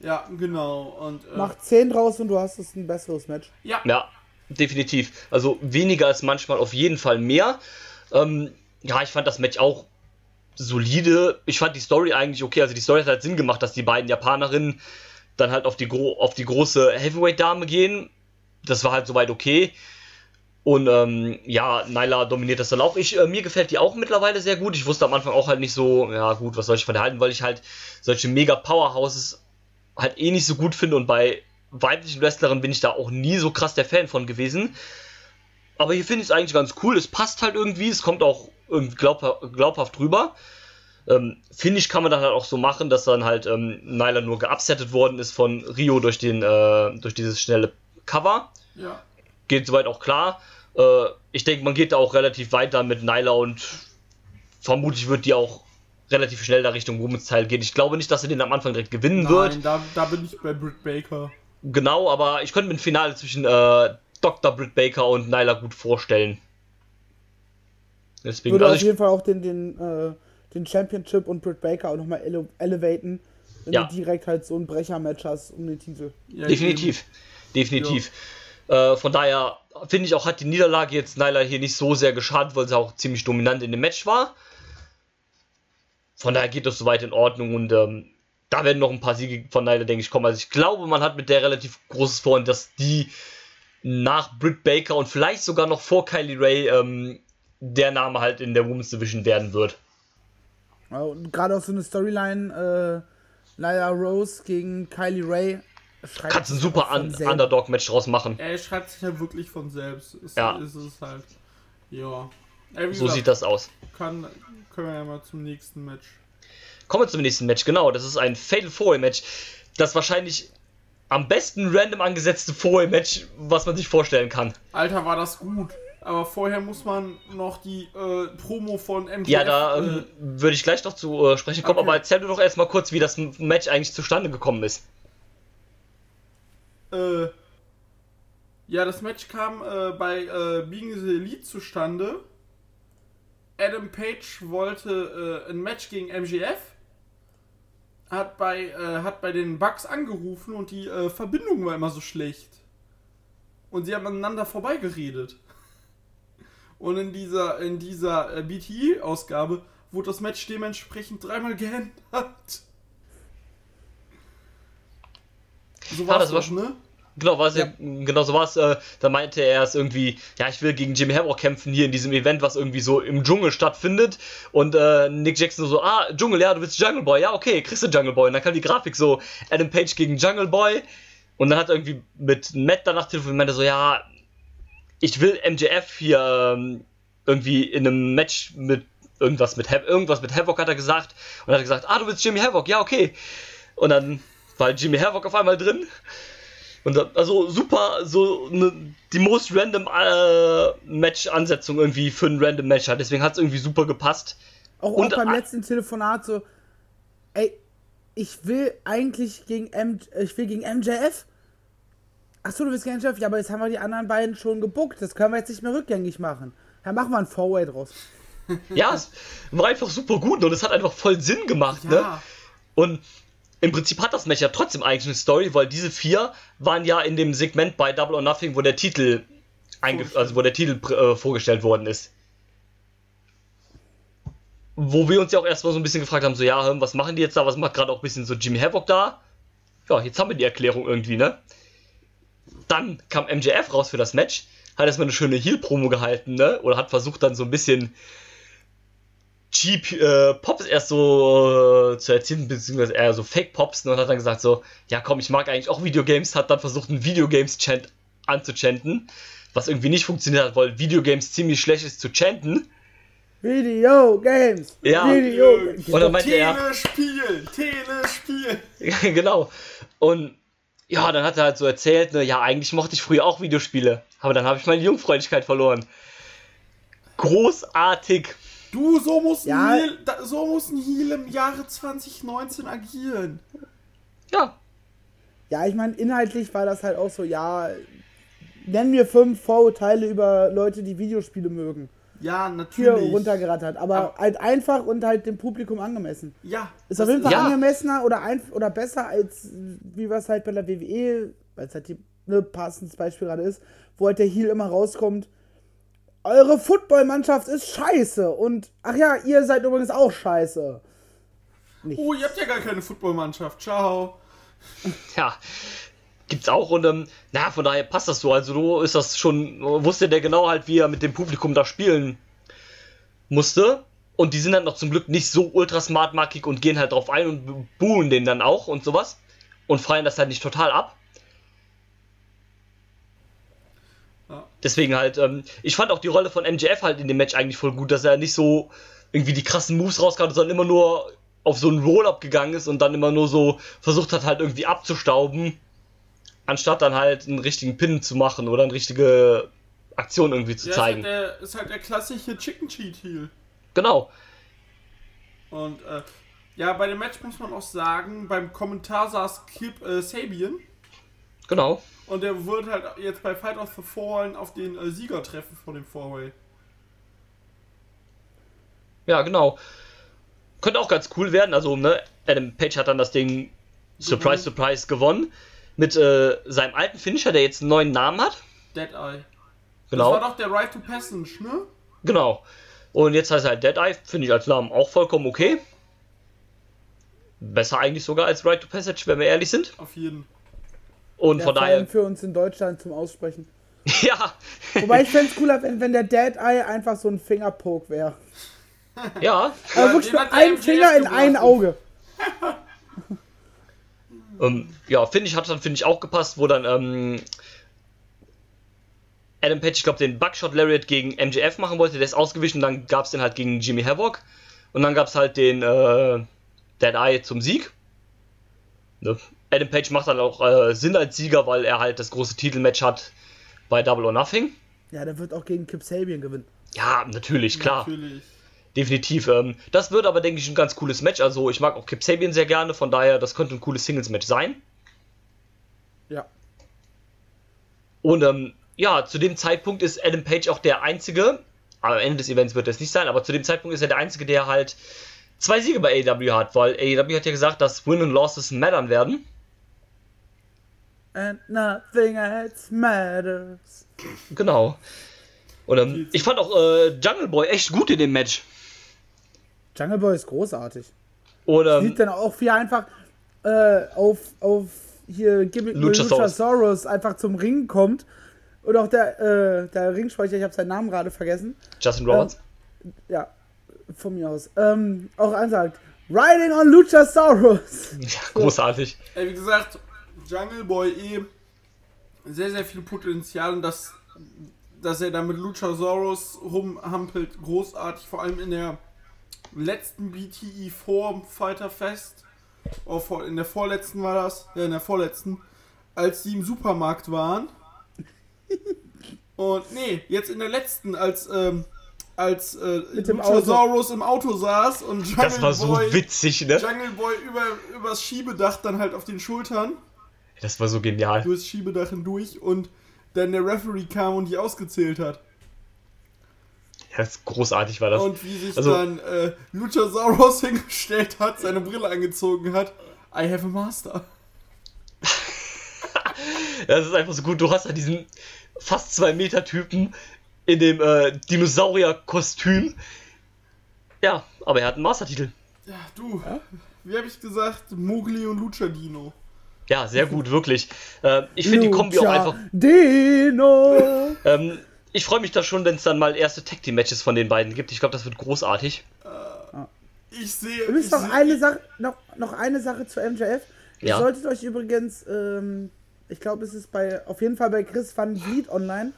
Ja, genau. Und äh, mach 10 draus und du hast es ein besseres Match. ja, Ja, definitiv. Also weniger als manchmal auf jeden Fall mehr. Ähm, ja, ich fand das Match auch solide. Ich fand die Story eigentlich okay. Also die Story hat halt Sinn gemacht, dass die beiden Japanerinnen dann halt auf die, auf die große Heavyweight-Dame gehen. Das war halt soweit okay. Und ähm, ja, Nyla dominiert das dann auch. Ich, äh, mir gefällt die auch mittlerweile sehr gut. Ich wusste am Anfang auch halt nicht so, ja gut, was soll ich von der halten, weil ich halt solche mega Powerhouses halt eh nicht so gut finde und bei weiblichen Wrestlerinnen bin ich da auch nie so krass der Fan von gewesen. Aber hier finde ich es eigentlich ganz cool. Es passt halt irgendwie, es kommt auch irgendwie glaubhaft, glaubhaft rüber. Ähm, finde ich, kann man dann halt auch so machen, dass dann halt ähm, Nyla nur geupsettet worden ist von Rio durch, den, äh, durch dieses schnelle Cover. ja. Geht soweit auch klar. Äh, ich denke, man geht da auch relativ weit dann mit Nyla und vermutlich wird die auch relativ schnell da Richtung Women's Teil gehen. Ich glaube nicht, dass sie den am Anfang direkt gewinnen wird. Nein, da, da bin ich bei Britt Baker. Genau, aber ich könnte mir ein Finale zwischen äh, Dr. Britt Baker und Nyla gut vorstellen. Deswegen, Würde also auf ich, jeden Fall auch den, den, äh, den Championship und Britt Baker auch nochmal ele elevaten, wenn Ja. du direkt halt so ein Brecher-Match hast um den Titel. Ja, definitiv. Definitiv. Äh, von daher finde ich auch, hat die Niederlage jetzt Nyla hier nicht so sehr geschadet, weil sie auch ziemlich dominant in dem Match war. Von daher geht das soweit in Ordnung und ähm, da werden noch ein paar Siege von Nyla, denke ich, kommen. Also ich glaube, man hat mit der relativ großes Vorhin, dass die nach Britt Baker und vielleicht sogar noch vor Kylie Ray ähm, der Name halt in der Women's Division werden wird. Gerade auch so eine Storyline, äh, Nyla Rose gegen Kylie Ray. schreibt Kannst ein super Un. Underdog-Match draus machen. Er schreibt sich ja wirklich von selbst. Ist, Ja. ist es halt. Ja. Ey, So gesagt, sieht das aus. Kann, können wir ja mal zum nächsten Match. Kommen wir zum nächsten Match, genau. Das ist ein Fatal 4 Match. Das wahrscheinlich am besten random angesetzte 4 Match, was man sich vorstellen kann. Alter, war das gut. Aber vorher muss man noch die äh, Promo von MJF. Ja, da äh, ähm, würde ich gleich noch zu äh, sprechen kommen, Okay. aber erzähl du doch erstmal kurz, wie das Match eigentlich zustande gekommen ist. Äh, ja, das Match kam äh, bei äh, Being the Elite zustande. Adam Page wollte äh, ein Match gegen MGF. Hat bei, äh, hat bei den Bugs angerufen und die äh, Verbindung war immer so schlecht. Und sie haben aneinander vorbeigeredet. Und in dieser, in dieser äh, BTE-Ausgabe wurde das Match dementsprechend dreimal geändert. So war das es war doch, schon- ne? Genau, war's ja. genau so war es. Äh, da meinte er es irgendwie, ja, ich will gegen Jimmy Havoc kämpfen hier in diesem Event, was irgendwie so im Dschungel stattfindet. Und äh, Nick Jackson so, ah, Dschungel, ja, du willst Jungle Boy, ja, okay, kriegst du Jungle Boy. Und dann kam die Grafik so, Adam Page gegen Jungle Boy. Und dann hat er irgendwie mit Matt danach telefoniert und meinte so, ja, ich will MJF hier ähm, irgendwie in einem Match mit irgendwas mit, Hav irgendwas mit Havoc hat er gesagt. Und dann hat er gesagt, ah, du willst Jimmy Havoc, ja, okay. Und dann war Jimmy Havoc auf einmal drin. Und dann, also super, so ne, die most random äh, Match-Ansetzung irgendwie für ein random Match hat. Deswegen hat es irgendwie super gepasst. Auch, auch Und- beim letzten Telefonat so, ey, ich will eigentlich gegen M ich will gegen MJF. Achso, du willst gegen MJF? Ja, aber jetzt haben wir die anderen beiden schon gebuckt. Das können wir jetzt nicht mehr rückgängig machen. Ja, machen wir ein Four-Way draus. Ja, es war einfach super gut und es hat einfach voll Sinn gemacht, ne? Ja. Und im Prinzip hat das Match ja trotzdem eigentlich eine Story, weil diese vier waren ja in dem Segment bei Double or Nothing, wo der Titel also wo der Titel äh, vorgestellt worden ist. Wo wir uns ja auch erstmal so ein bisschen gefragt haben, so ja, was machen die jetzt da? Was macht gerade auch ein bisschen so Jimmy Havoc da? Ja, jetzt haben wir die Erklärung irgendwie, ne? Dann kam MJF raus für das Match, hat erstmal eine schöne Heel-Promo gehalten, ne? Oder hat versucht dann so ein bisschen cheap äh, Pops erst so äh, zu erzählen, beziehungsweise eher so Fake Pops ne, und hat dann gesagt so, ja komm, ich mag eigentlich auch Videogames, hat dann versucht einen Videogames-Chant anzuchanten, was irgendwie nicht funktioniert hat, weil Videogames ziemlich schlecht ist zu chanten. Video Games! Ja. Video Games! Und dann meinte er, Telespiel! Telespiel! *laughs* genau. Und ja, dann hat er halt so erzählt, ne, ja, eigentlich mochte ich früher auch Videospiele, aber dann habe ich meine Jungfräulichkeit verloren. Großartig. Du, so muss, Ja. ein Heal, da, so muss ein Heal im Jahre 2019 agieren. Ja, Ja, ich meine, inhaltlich war das halt auch so, ja, nenn mir fünf Vorurteile über Leute, die Videospiele mögen. Ja, Hier natürlich. runtergerattert, aber Aber- halt einfach und halt dem Publikum angemessen. Ja. Ist auf jeden Fall Ja. angemessener oder, ein, oder besser als wie was halt bei der WWE, weil es halt die ne, passendes Beispiel gerade ist, wo halt der Heel immer rauskommt. Eure Footballmannschaft ist scheiße und ach ja, ihr seid übrigens auch scheiße. Oh, ihr habt ja gar keine Footballmannschaft. Ciao. ja, gibt's auch und ähm, na, von daher passt das so. Also du ist das schon, wusste der genau halt, wie er mit dem Publikum da spielen musste. Und die sind dann noch zum Glück nicht so ultra smartmarkig und gehen halt drauf ein und buhen den dann auch und sowas. Und feiern das halt nicht total ab. Ja. Deswegen halt, ähm, ich fand auch die Rolle von MJF halt in dem Match eigentlich voll gut, dass er nicht so irgendwie die krassen Moves rauskam, sondern immer nur auf so einen Roll-Up gegangen ist und dann immer nur so versucht hat, halt irgendwie abzustauben, anstatt dann halt einen richtigen Pin zu machen oder eine richtige Aktion irgendwie zu Ja, zeigen. Ist halt, der, ist halt der klassische Chicken Cheat Heal. Genau. Und äh, ja, bei dem Match muss man auch sagen, beim Kommentar saß Kip äh, Sabian. Genau. Und der wird halt jetzt bei Fight of the Fallen auf den äh, Sieger treffen von dem Four-Way. Ja, genau. Könnte auch ganz cool werden. Also, ne, Adam Page hat dann das Ding Surprise, Surprise gewonnen. Mit äh, seinem alten Finisher, der jetzt einen neuen Namen hat. Dead Eye. Genau. Das war doch der Right to Passage, ne? Genau. Und jetzt heißt er halt Dead Eye, finde ich als Namen auch vollkommen okay. Besser eigentlich sogar als Right to Passage, wenn wir ehrlich sind. Auf jeden. Und Ja, von daher, für uns in Deutschland zum Aussprechen. *laughs* ja, Wobei ich fände es cooler, wenn, wenn der Dead Eye einfach so ein Fingerpoke wäre. ja, Aber wirklich den nur ein Finger in ein Auge. *laughs* ähm, ja, finde ich, hat dann, finde ich, auch gepasst, wo dann, ähm, Adam Page, ich glaube, den Buckshot Lariat gegen MJF machen wollte, der ist ausgewichen, dann gab es den halt gegen Jimmy Havoc. Und dann gab es halt den, äh, Dead Eye zum Sieg. Ne? Adam Page macht dann auch äh, Sinn als Sieger, weil er halt das große Titelmatch hat bei Double or Nothing. Ja, der wird auch gegen Kip Sabian gewinnen. Ja, natürlich, klar. Natürlich. Definitiv. Ähm, das wird aber, denke ich, ein ganz cooles Match. Also, ich mag auch Kip Sabian sehr gerne, von daher, das könnte ein cooles Singles-Match sein. Ja. Und ähm, ja, zu dem Zeitpunkt ist Adam Page auch der Einzige, am Ende des Events wird es nicht sein, aber zu dem Zeitpunkt ist er der Einzige, der halt zwei Siege bei AEW hat, weil AEW hat ja gesagt, dass Win und Losses mattern werden. And nothing else matters. Genau. Und ähm, ich fand auch äh, Jungle Boy echt gut in dem Match. Jungle Boy ist großartig. Und Sieht ähm, dann auch wie er einfach äh, auf, auf hier Gimmick Luchasaurus. Luchasaurus einfach zum Ring kommt. Und auch der, äh, der Ringsprecher, ich habe seinen Namen gerade vergessen. Justin Roberts. Ja, von mir aus. Ähm, auch ansagt, Riding on Luchasaurus. *laughs* Ja, großartig. Ey, wie gesagt, Jungle Boy eh sehr, sehr viel Potenzial und das, dass er da mit Luchasaurus rumhampelt, großartig, vor allem in der letzten BTE vor Fighter Fest, oh, vor- in der vorletzten war das, ja, in der vorletzten, als die im Supermarkt waren. Und nee, jetzt in der letzten, als, ähm, als äh, Mit dem Luchasaurus im Auto saß und Jungle Das war so Boy witzig, ne? Jungle Boy über, übers Schiebedach dann halt auf den Schultern, Das war so genial. durchs Schiebedach hindurch und dann der Referee kam und die ausgezählt hat. Ja, das großartig war das. Und wie sich Also- dann äh, Luchasaurus *laughs* hingestellt hat, seine Brille angezogen hat. I have a master. *laughs* Das ist einfach so gut. Du hast ja diesen fast zwei Meter Typen in dem äh, Dinosaurier-Kostüm. Ja, aber er hat einen Mastertitel. Ja, du, wie habe ich gesagt, Mowgli und Luchadino. Ja, sehr gut, wirklich. Äh, ich finde die Kombi auch einfach. Dino. Ähm, ich freue mich da schon, wenn es dann mal erste Tag Team Matches von den beiden gibt. Ich glaube, das wird großartig. Ich sehe. Übrigens noch eine Sache, noch, noch eine Sache zu MJF. Ihr Ja. solltet euch übrigens, ähm, ich glaube, es ist bei, auf jeden Fall bei Chris van Vliet online,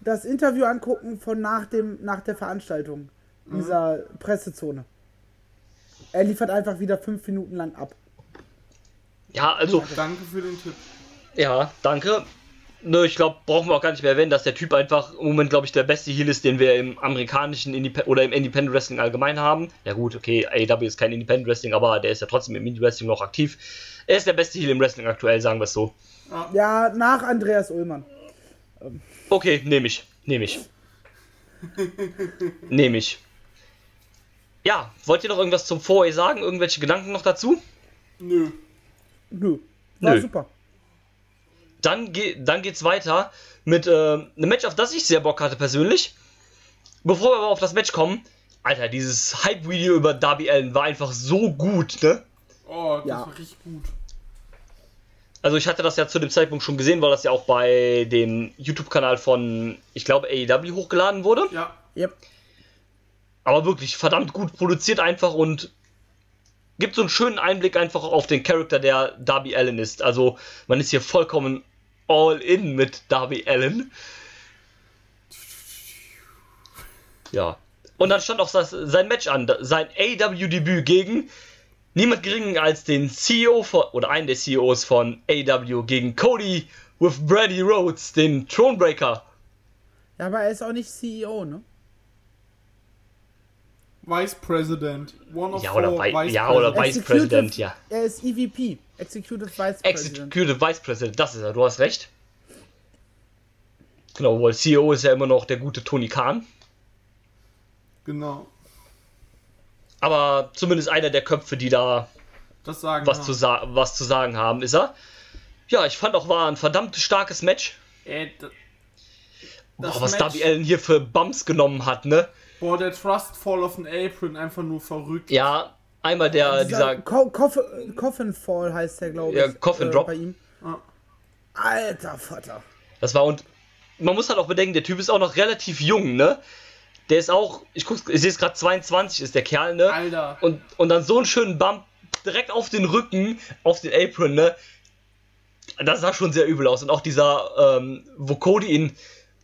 das Interview angucken von nach dem, nach der Veranstaltung. In dieser Pressezone. Er liefert einfach wieder fünf Minuten lang ab. Ja, also, Danke für den Tipp. ja, danke. Ne, ich glaube, brauchen wir auch gar nicht mehr erwähnen, dass der Typ einfach im Moment, glaube ich, der beste Heel ist, den wir im amerikanischen Indep oder im Independent Wrestling allgemein haben. Ja gut, okay, AEW ist kein Independent Wrestling, aber der ist ja trotzdem im Indie Wrestling noch aktiv. Er ist der beste Heel im Wrestling aktuell, sagen wir es so. Ja, nach Andreas Ullmann. Okay, nehme ich. Nehme ich. *laughs* nehme ich. Ja, wollt ihr noch irgendwas zum Vorher sagen? Irgendwelche Gedanken noch dazu? Nö. Nö. War Nö. super. Dann, ge dann geht's weiter mit äh, einem Match, auf das ich sehr Bock hatte persönlich. Bevor wir aber auf das Match kommen, Alter, dieses Hype-Video über Darby Allen war einfach so gut, ne? Oh, das Ja. war richtig gut. Also ich hatte das ja zu dem Zeitpunkt schon gesehen, weil das ja auch bei dem YouTube-Kanal von, ich glaube, AEW hochgeladen wurde. Ja. Yep. aber wirklich verdammt gut produziert einfach und gibt so einen schönen Einblick einfach auf den Charakter, der Darby Allen ist. Also man ist hier vollkommen all in mit Darby Allen. Ja. Und dann stand auch das, sein Match an, sein AW-Debüt gegen niemand geringer als den CEO von, oder einen der CEOs von AW gegen Cody with Brady Rhodes, den Thronebreaker. Ja, aber er ist auch nicht CEO, ne? Vice President. One of Ja, oder, four Vi Vice ja, oder Presidents. Vice President, ja. Er ist EVP. Executive Vice President. Executive Vice President, das ist er, du hast recht. Genau, weil CEO ist ja immer noch der gute Tony Khan. Genau. Aber zumindest einer der Köpfe, die da Das sagen was, zu, was zu sagen haben, ist er. Ja, ich fand auch, war ein verdammt starkes Match. Äh, Boah, was Match- Darby Allen hier für Bumps genommen hat, ne? Boah, der Trust Fall auf den Apron, einfach nur verrückt. Ja, einmal der, dieser, Co Coffin, Coffin Fall heißt der, glaube ich. Ja, Coffin Drop. Bei ihm. Ja. Alter Vater. das war und man muss halt auch bedenken, der Typ ist auch noch relativ jung, ne? Der ist auch, ich guck's, ich sehe es gerade 22 ist der Kerl, ne? Alter. Und, und dann so einen schönen Bump direkt auf den Rücken, auf den Apron, ne? Das sah schon sehr übel aus. Und auch dieser, ähm, wo Cody ihn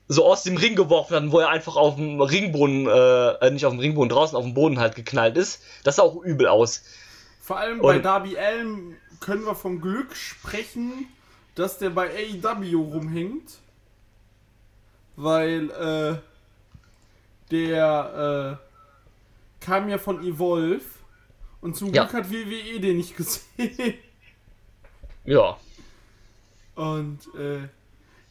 so aus dem Ring geworfen hat, wo er einfach auf dem Ringboden, äh, äh, nicht auf dem Ringboden, draußen auf dem Boden halt geknallt ist, das sah auch übel aus. Vor allem bei Und- Darby Allen können wir vom Glück sprechen, dass der bei AEW rumhängt. Weil, äh, der, äh, kam ja von Evolve. Und zum Ja. Glück hat WWE den nicht gesehen. Ja. Und, äh,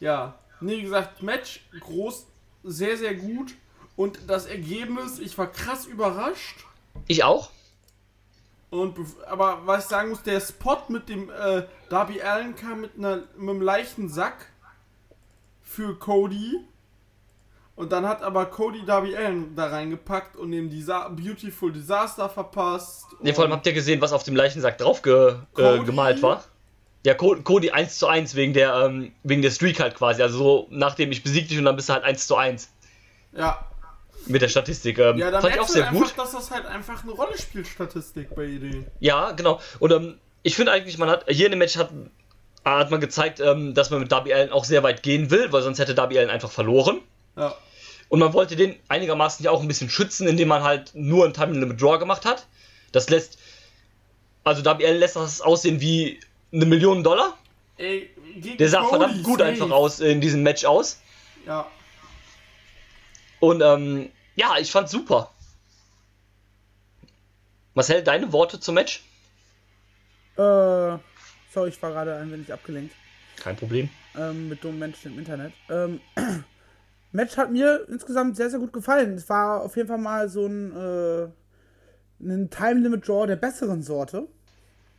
ja. Nee, wie gesagt, Match groß, sehr, sehr gut. Und das Ergebnis, ich war krass überrascht. Ich auch. Und aber was ich sagen muss, der Spot mit dem äh, Darby Allen kam mit, einer, mit einem leichten Sack für Cody. Und dann hat aber Cody Darby Allen da reingepackt und dem Disa Beautiful Disaster verpasst. Ne, vor allem habt ihr gesehen, was auf dem Leichensack drauf ge äh, gemalt war? Ja, Co Cody 1 zu 1 wegen der, ähm, wegen der Streak halt quasi. Also so, nachdem ich besiegt dich und dann bist du halt 1 zu 1 ja, mit der Statistik. Ähm, ja, dann fand ich auch sehr einfach, gut. dass das halt einfach eine Rolle spielt, Statistik bei Ideen. Ja, genau. Und ähm, ich finde eigentlich, man hat hier in dem Match hat, hat man gezeigt, ähm, dass man mit Darby Allen auch sehr weit gehen will, weil sonst hätte Darby Allen einfach verloren. Ja, Und man wollte den einigermaßen ja auch ein bisschen schützen, indem man halt nur ein Time Limit Draw gemacht hat. Das lässt, also Darby Allen lässt das aussehen wie eine Million Dollar. ey, Der sah Cody, verdammt gut safe. einfach aus in diesem Match aus. Ja, Und ähm, ja, ich fand's super. Marcel, deine Worte zum Match? Äh, sorry, ich war gerade ein wenig abgelenkt. Kein Problem. ähm, mit dummen Menschen im Internet. Ähm, *clears throat* Match hat mir insgesamt sehr, sehr gut gefallen. Es war auf jeden Fall mal so ein, äh, ein Time Limit Draw der besseren Sorte.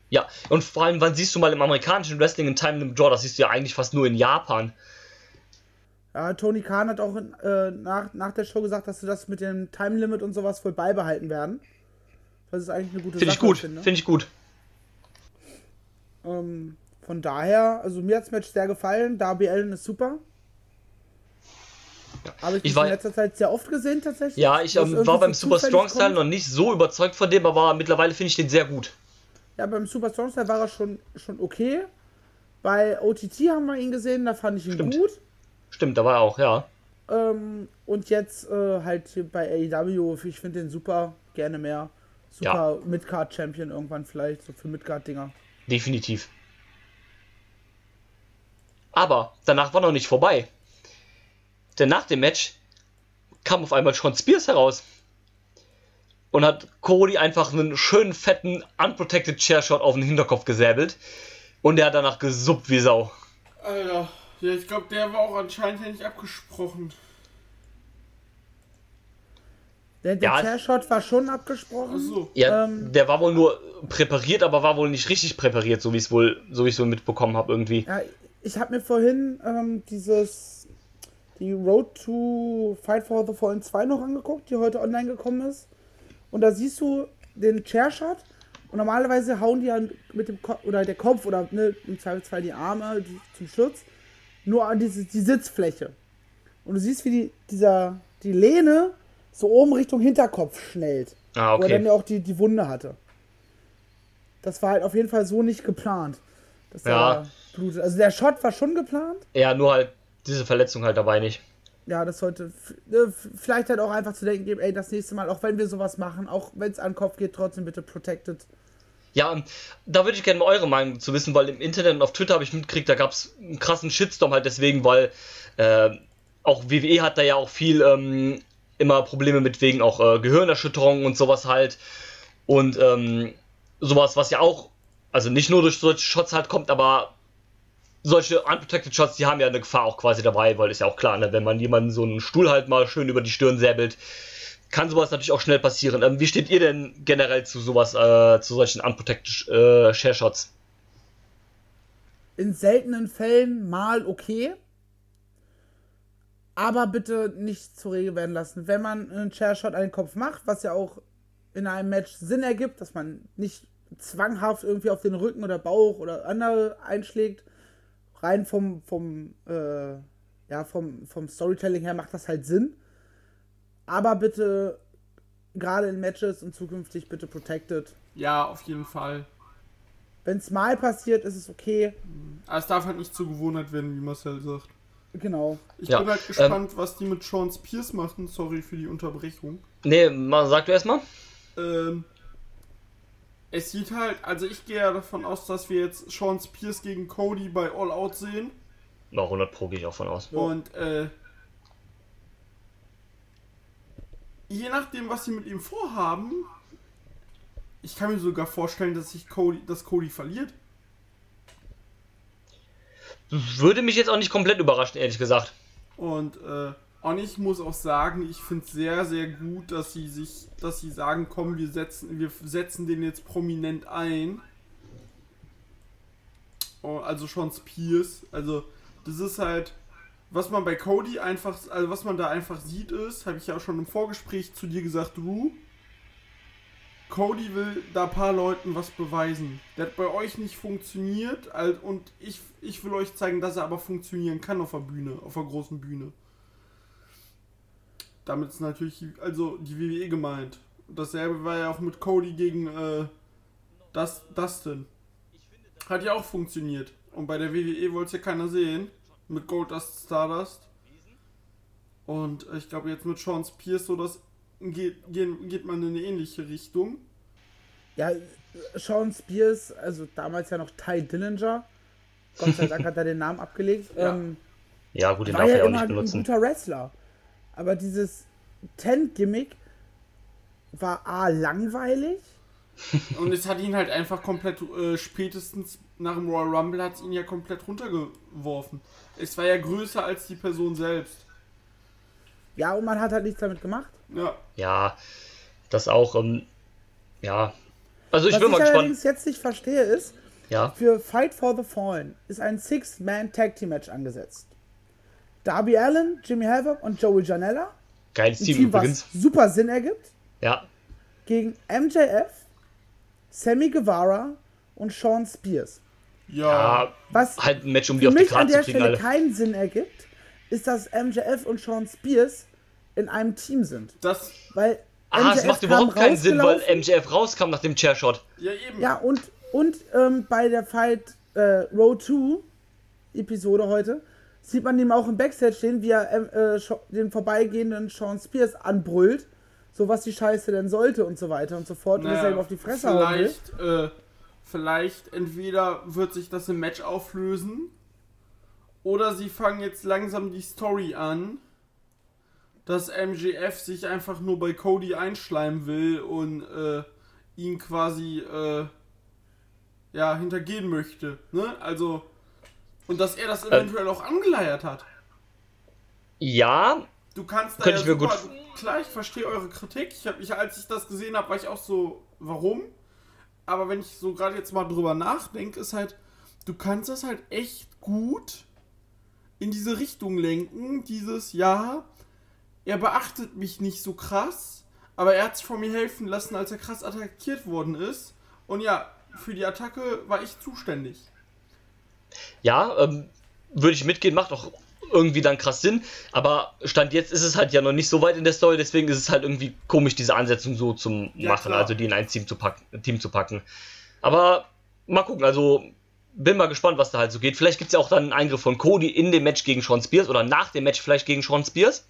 Ja, und vor allem, wann siehst du mal im amerikanischen Wrestling ein Time Limit Draw? Das siehst du ja eigentlich fast nur in Japan. Ja, Tony Khan hat auch äh, nach, nach der Show gesagt, dass sie das mit dem Time Limit und sowas wohl beibehalten werden. Das ist eigentlich eine gute Finde ich Sache, gut. finde. Finde ich gut. Ähm, von daher, also mir hat das Match sehr gefallen. Darby Allen ist super. Habe ich, Ich war- in letzter Zeit sehr oft gesehen tatsächlich. Ja, ich ähm, war beim Super Strong Style noch nicht so überzeugt von dem, aber mittlerweile finde ich den sehr gut. Ja, beim Super Strong Style war er schon, schon okay. Bei OTT haben wir ihn gesehen, da fand ich ihn Stimmt. gut. Stimmt, da war er auch, ja. Ähm, und jetzt äh, halt hier bei AEW, ich finde den super, gerne mehr. Super Midcard Champion irgendwann vielleicht, so für Midcard-Dinger. Definitiv. Aber danach war noch nicht vorbei. Denn nach dem Match kam auf einmal Sean Spears heraus. Und hat Cody einfach einen schönen, fetten, unprotected Chairshot auf den Hinterkopf gesäbelt. Und er hat danach gesuppt wie Sau. Alter. Ja, ich glaube, der war auch anscheinend ja nicht abgesprochen. Der, der Ja. Chairshot war schon abgesprochen. Achso. Ja, Ähm. der war wohl nur präpariert, aber war wohl nicht richtig präpariert, so wie es wohl, so wie ich es wohl mitbekommen habe irgendwie. Ja, ich habe mir vorhin ähm, dieses die Road to Fight for the Fallen 2 noch angeguckt, die heute online gekommen ist. Und da siehst du den Chairshot und normalerweise hauen die ja mit dem Kopf oder der Kopf oder ne, im Zweifelsfall die Arme die, zum Schutz nur an diese, die Sitzfläche. Und du siehst, wie die, dieser, die Lehne so oben Richtung Hinterkopf schnellt. Ah, Wo er dann okay. ja auch die, die Wunde hatte. Das war halt auf jeden Fall so nicht geplant. Dass Ja. er blutet. Also der Shot war schon geplant. Ja, nur halt diese Verletzung halt dabei nicht. Ja, das sollte ne, vielleicht halt auch einfach zu denken geben, ey, das nächste Mal, auch wenn wir sowas machen, auch wenn es an den Kopf geht, trotzdem bitte protected. Ja, da würde ich gerne mal eure Meinung zu wissen, weil im Internet und auf Twitter habe ich mitgekriegt, da gab es einen krassen Shitstorm halt deswegen, weil äh, auch WWE hat da ja auch viel ähm, immer Probleme mit wegen auch äh, Gehirnerschütterungen und sowas halt. Und ähm, sowas, was ja auch, also nicht nur durch solche Shots halt kommt, aber solche unprotected Shots, die haben ja eine Gefahr auch quasi dabei, weil ist ja auch klar, ne, wenn man jemanden so einen Stuhl halt mal schön über die Stirn säbelt, kann sowas natürlich auch schnell passieren. Ähm, wie steht ihr denn generell zu sowas, äh, zu solchen unprotected äh, Share Shots? In seltenen Fällen mal okay. aber bitte nicht zur Regel werden lassen. Wenn man einen Chairshot an den Kopf macht, was ja auch in einem Match Sinn ergibt, dass man nicht zwanghaft irgendwie auf den Rücken oder Bauch oder andere einschlägt, rein vom, vom, äh, ja, vom, vom Storytelling her macht das halt Sinn. Aber bitte, gerade in Matches und zukünftig bitte protected. Ja, auf jeden Fall. Wenn es mal passiert, ist es okay. Aber es darf halt nicht zur Gewohnheit werden, wie Marcel sagt. Genau. Ich Ja, bin halt gespannt, was die mit Sean Spears machen. Sorry für die Unterbrechung. Nee, mal, sag du erstmal. Ähm, es sieht halt, also ich gehe ja davon aus, dass wir jetzt Sean Spears gegen Cody bei All Out sehen. Na, 100 Pro gehe ich auch von aus. Und äh, je nachdem, was sie mit ihm vorhaben, ich kann mir sogar vorstellen, dass sich Cody, dass Cody verliert. Würde mich jetzt auch nicht komplett überraschen, ehrlich gesagt. Und äh, und ich muss auch sagen, ich finde es sehr, sehr gut, dass sie sich, dass sie sagen, komm, wir setzen, wir setzen den jetzt prominent ein. Oh, also schon Spears. Also, das ist halt, was man bei Cody einfach, also was man da einfach sieht ist, habe ich ja auch schon im Vorgespräch zu dir gesagt, du. Cody will da ein paar Leuten was beweisen. Der hat bei euch nicht funktioniert und ich, ich will euch zeigen, dass er aber funktionieren kann auf der Bühne, auf der großen Bühne. Damit ist natürlich also die WWE gemeint. Dasselbe war ja auch mit Cody gegen äh, das, Dustin. Hat ja auch funktioniert. Und bei der WWE wollte es ja keiner sehen. Mit Goldust Stardust. Und äh, ich glaube jetzt mit Sean Spears so, das geht, geht, geht man in eine ähnliche Richtung. Ja, Sean Spears, also damals ja noch Ty Dillinger. Gott sei Dank hat er den Namen abgelegt. *laughs* Ja. Ähm, Ja, gut, den war darf ja er auch immer nicht ein benutzen. guter Wrestler. Aber dieses Tent-Gimmick war A, langweilig. *laughs* Und es hat ihn halt einfach komplett, äh, spätestens nach dem Royal Rumble hat es ihn ja komplett runtergeworfen. Es war ja größer als die Person selbst. Ja, und man hat halt nichts damit gemacht. Ja. Ja, das auch, ähm, ja. Also ich Was bin ich mal gespannt. allerdings jetzt nicht verstehe, ist, Ja, für Fight for the Fallen ist ein Six-Man-Tag-Team-Match angesetzt. Darby Allen, Jimmy Havoc und Joey Janella. geiles Team, Team, was übrigens. super Sinn ergibt. Ja, Gegen MJF, Sammy Guevara und Sean Spears. Ja. Was halt ein Match, um die für auf die mich an Karte der zu kriegen, Stelle alle. keinen Sinn ergibt, ist, dass MJF und Sean Spears in einem Team sind. Das. Weil Ah, es MJF macht überhaupt keinen Sinn, weil. MJF rauskam nach dem Chairshot. Ja, eben. Ja, und, und ähm, bei der Fight äh, Row 2 Episode heute sieht man ihm auch im Backstage stehen, wie er ähm, äh, den vorbeigehenden Sean Spears anbrüllt, so was die Scheiße denn sollte und so weiter und so fort, und dass er ihm auf die Fresse vielleicht, äh, vielleicht entweder wird sich das im Match auflösen oder sie fangen jetzt langsam die Story an, dass MJF sich einfach nur bei Cody einschleimen will und äh, ihn quasi äh, ja hintergehen möchte, ne? Also und dass er das eventuell auch angeleiert hat. Ja, Du kannst da Könnte ja ich mir super, gut- klar, ich verstehe eure Kritik. Ich hab, ich, als ich das gesehen habe, war ich auch so, warum? Aber wenn ich so gerade jetzt mal drüber nachdenke, ist halt, du kannst das halt echt gut in diese Richtung lenken. Dieses, ja, er beachtet mich nicht so krass, aber er hat sich von mir helfen lassen, als er krass attackiert worden ist. Und ja, für die Attacke war ich zuständig. Ja, ähm, würde ich mitgehen, macht auch irgendwie dann krass Sinn. Aber Stand jetzt ist es halt ja noch nicht so weit in der Story, deswegen ist es halt irgendwie komisch, diese Ansetzung so zu Ja, machen, klar. also die in ein Team zu, packen, Team zu packen. Aber mal gucken, also bin mal gespannt, was da halt so geht. Vielleicht gibt es ja auch dann einen Eingriff von Cody in dem Match gegen Sean Spears oder nach dem Match vielleicht gegen Sean Spears.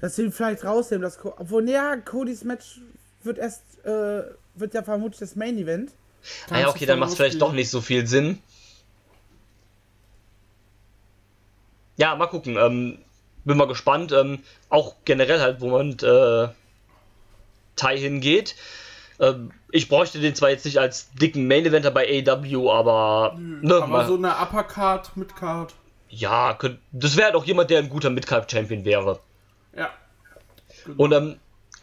Dass sie ihn vielleicht rausnehmen, dass Co obwohl, ja, Codys Match wird erst, äh, wird ja vermutlich das Main Event. Ah ja, okay, dann macht es vielleicht doch nicht so viel Sinn. Ja, mal gucken. Ähm, bin mal gespannt. Ähm, auch generell halt, wo man äh, Tai hingeht. Ähm, ich bräuchte den zwar jetzt nicht als dicken Main Eventer bei AEW, aber, ne, aber mal, so eine Uppercard, Midcard, ja, könnt, das wäre halt auch jemand, der ein guter Midcard Champion wäre. ja. Und ähm,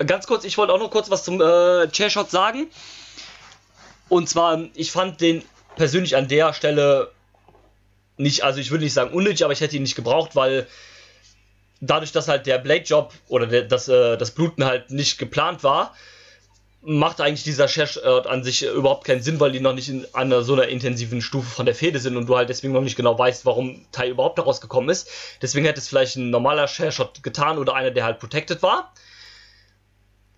ganz kurz, ich wollte auch noch kurz was zum äh, Chairshot sagen. Und zwar, ähm, ich fand den persönlich an der Stelle nicht, also ich würde nicht sagen unnötig, aber ich hätte ihn nicht gebraucht, weil dadurch, dass halt der Blade-Job oder der, das, äh, das Bluten halt nicht geplant war, macht eigentlich dieser Share an sich überhaupt keinen Sinn, weil die noch nicht in einer so einer intensiven Stufe von der Fehde sind und du halt deswegen noch nicht genau weißt, warum Tai überhaupt daraus gekommen ist. Deswegen hätte es vielleicht ein normaler Share Shot getan oder einer, der halt protected war.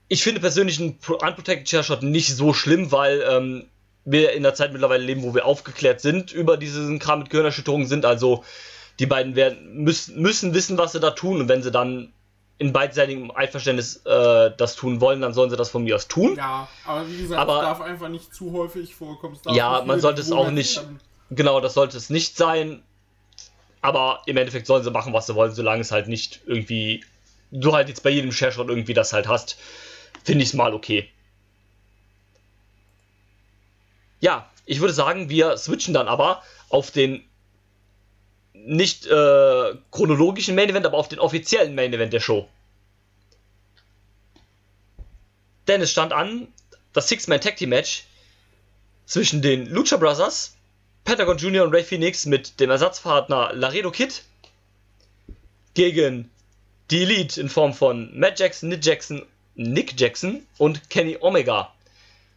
Ich finde persönlich einen unprotected Share Shot nicht so schlimm, weil ähm, wir in der Zeit mittlerweile leben, wo wir aufgeklärt sind über diesen Kram mit Gehirnerschütterungen sind. Also die beiden werden, müssen, müssen wissen, was sie da tun und wenn sie dann in beidseitigem Einverständnis äh, das tun wollen, dann sollen sie das von mir aus tun. Ja, aber wie gesagt, Aber- es darf einfach nicht zu häufig vorkommen. Ja, man sollte es auch nicht. werden. Genau, das sollte es nicht sein. Aber im Endeffekt sollen sie machen, was sie wollen, solange es halt nicht irgendwie. Du halt jetzt bei jedem Share-Shot irgendwie das halt hast, finde ich es mal okay. Ja, ich würde sagen, wir switchen dann aber auf den nicht äh, chronologischen Main Event, aber auf den offiziellen Main Event der Show. Denn es stand an das Six-Man Tag Team Match zwischen den Lucha Brothers, Pentagon Jr. und Ray Phoenix mit dem Ersatzpartner Laredo Kid gegen die Elite in Form von Matt Jackson, Nick Jackson, Nick Jackson und Kenny Omega.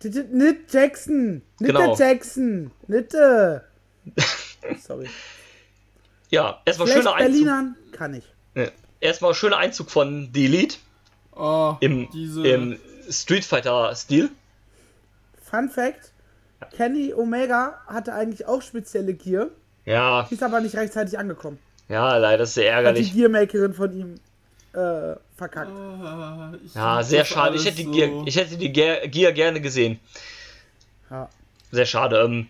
T- t- Nicht Jackson. Nicht Genau. Jackson. Nicht. *laughs* Äh. Sorry. Ja, erstmal schöner Einzug. Berlinern kann ich. Ja, Erstmal schöner Einzug von The Elite Oh, im, diese, im Street Fighter-Stil. Fun Fact: Kenny Omega hatte eigentlich auch spezielle Gear, Ja, die ist aber nicht rechtzeitig angekommen. ja, leider ist sehr Hat die ärgerlich. Gearmakerin von ihm äh, verkackt. Ah, Ja, sehr schade. Ich hätte die, so. Gear, ich hätte die Gear gerne gesehen. Ja. Sehr schade. Ähm,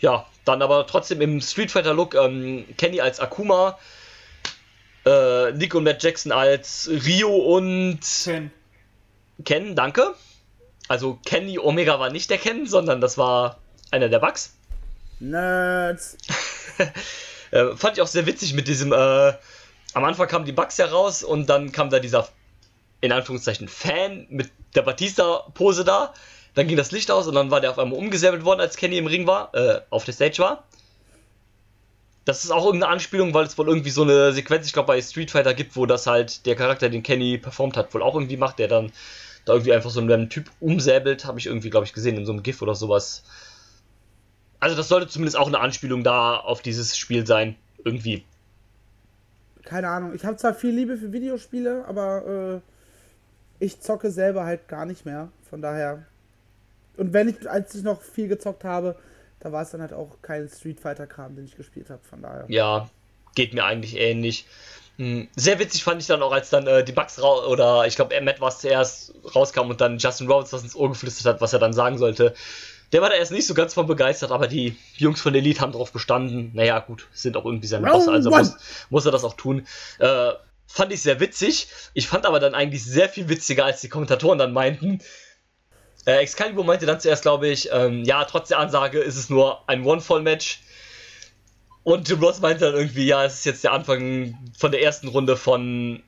ja, dann aber trotzdem im Street Fighter Look ähm, Kenny als Akuma, äh, Nick und Matt Jackson als Rio und Ken. Ken, danke. Also Kenny Omega war nicht der Ken, sondern das war einer der Bugs. Nerds. *laughs* Äh, fand ich auch sehr witzig mit diesem, äh, am Anfang kamen die Bugs heraus und dann kam da dieser, in Anführungszeichen, Fan mit der Batista-Pose da. Dann ging das Licht aus und dann war der auf einmal umgesäbelt worden, als Kenny im Ring war, äh, auf der Stage war. Das ist auch irgendeine Anspielung, weil es wohl irgendwie so eine Sequenz, ich glaube, bei Street Fighter gibt, wo das halt der Charakter, den Kenny performt hat, wohl auch irgendwie macht, der dann da irgendwie einfach so einen Typ umsäbelt, habe ich irgendwie, glaube ich, gesehen in so einem GIF oder sowas. Also das sollte zumindest auch eine Anspielung da auf dieses Spiel sein, irgendwie. Keine Ahnung. Ich habe zwar viel Liebe für Videospiele, aber äh, ich zocke selber halt gar nicht mehr. Von daher. Und wenn ich, als ich noch viel gezockt habe, da war es dann halt auch kein Street Fighter-Kram, den ich gespielt habe. Von daher. Ja, geht mir eigentlich ähnlich. Hm, Sehr witzig fand ich dann auch, als dann äh, die Bugs raus, oder ich glaube, Matt war es zuerst, rauskam und dann Justin Roberts was ins Ohr geflüstert hat, was er dann sagen sollte. Der war da erst nicht so ganz von begeistert, aber die Jungs von Elite haben darauf bestanden. Naja, gut, sind auch irgendwie sein Boss, also muss, muss er das auch tun. Äh, fand ich sehr witzig. Ich fand aber dann eigentlich sehr viel witziger, als die Kommentatoren dann meinten. Äh, Excalibur meinte dann zuerst, glaube ich, ähm, ja, trotz der Ansage ist es nur ein One-Fall-Match. Und Jim Ross meinte dann irgendwie, ja, es ist jetzt der Anfang von der ersten Runde von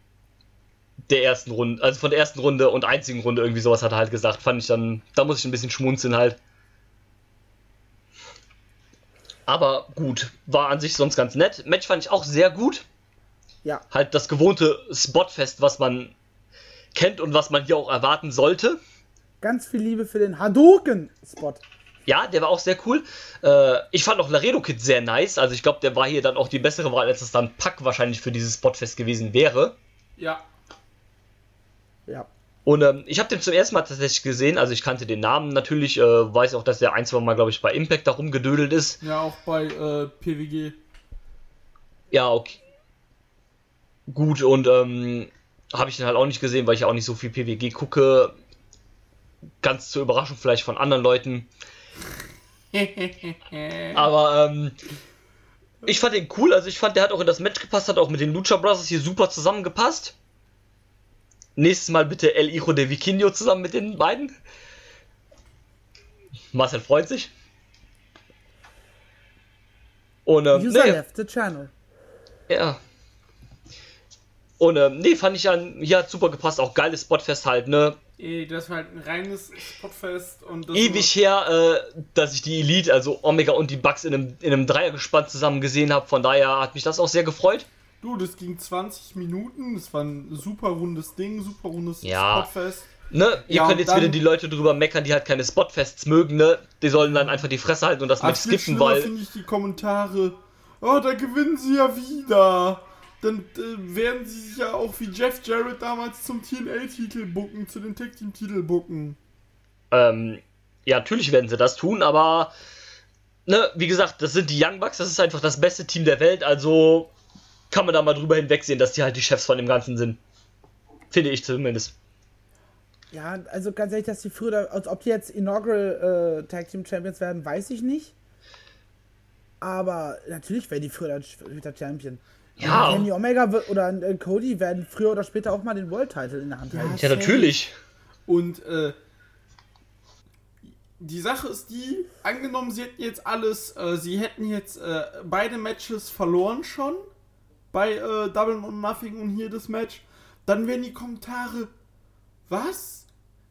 der ersten Runde, also von der ersten Runde und einzigen Runde, irgendwie sowas hat er halt gesagt. Fand ich dann, da muss ich ein bisschen schmunzeln halt. Aber gut, war an sich sonst ganz nett. Match fand ich auch sehr gut. Ja. Halt das gewohnte Spotfest, was man kennt und was man hier auch erwarten sollte. Ganz viel Liebe für den Hadouken-Spot. Ja, der war auch sehr cool. Äh, ich fand auch Laredo Kid sehr nice. Also ich glaube, der war hier dann auch die bessere Wahl, als es dann Pack wahrscheinlich für dieses Spotfest gewesen wäre. Ja. Ja. Und ähm, ich habe den zum ersten Mal tatsächlich gesehen. Also ich kannte den Namen natürlich. Äh, weiß auch, dass der ein, zwei Mal, glaube ich, bei Impact da rumgedödelt ist. Ja, auch bei äh, PWG. Ja, okay. Gut, und ähm, habe ich den halt auch nicht gesehen, weil ich auch nicht so viel PWG gucke. Ganz zur Überraschung vielleicht von anderen Leuten. *laughs* Aber ähm, ich fand den cool. Also ich fand, der hat auch in das Match gepasst, hat auch mit den Lucha Brothers hier super zusammengepasst. Nächstes Mal bitte El Hijo de Vikinho zusammen mit den beiden. Marcel freut sich. Und ähm, User nee, left the channel. ja. Und ähm, nee, fand ich hier hat super gepasst, auch geiles Spotfest halt, ne? Ey, das war halt ein reines Spotfest und das Ewig her, äh, dass ich die Elite, also Omega und die Bugs in einem, in einem Dreiergespann zusammen gesehen habe, von daher hat mich das auch sehr gefreut. Du, das ging 20 Minuten, das war ein super rundes Ding, super rundes Ja. Spotfest. Ne, ihr Ja, könnt jetzt wieder die Leute drüber meckern, die halt keine Spotfests mögen, ne? Die sollen dann einfach die Fresse halten und das viel skippen, weil. finde ich die Kommentare. Oh, da gewinnen sie ja wieder. Dann äh, werden sie sich ja auch wie Jeff Jarrett damals zum TNA-Titel bucken, zu den Tag-Team-Titel bucken. Ähm, ja, natürlich werden sie das tun, aber. Ne, wie gesagt, das sind die Young Bucks, das ist einfach das beste Team der Welt, also kann man da mal drüber hinwegsehen, dass die halt die Chefs von dem Ganzen sind. Finde ich zumindest. Ja, also ganz ehrlich, dass die früher, als ob die jetzt Inaugural äh, Tag Team Champions werden, weiß ich nicht. Aber natürlich werden die früher wieder Champion. Ja. Kenny Omega wird- oder äh, Cody werden früher oder später auch mal den World Title in der Hand haben. Ja, natürlich. Und äh, die Sache ist die, angenommen, sie hätten jetzt alles, äh, sie hätten jetzt äh, beide Matches verloren schon bei äh, Double or Nothing und hier das Match, dann wären die Kommentare, was?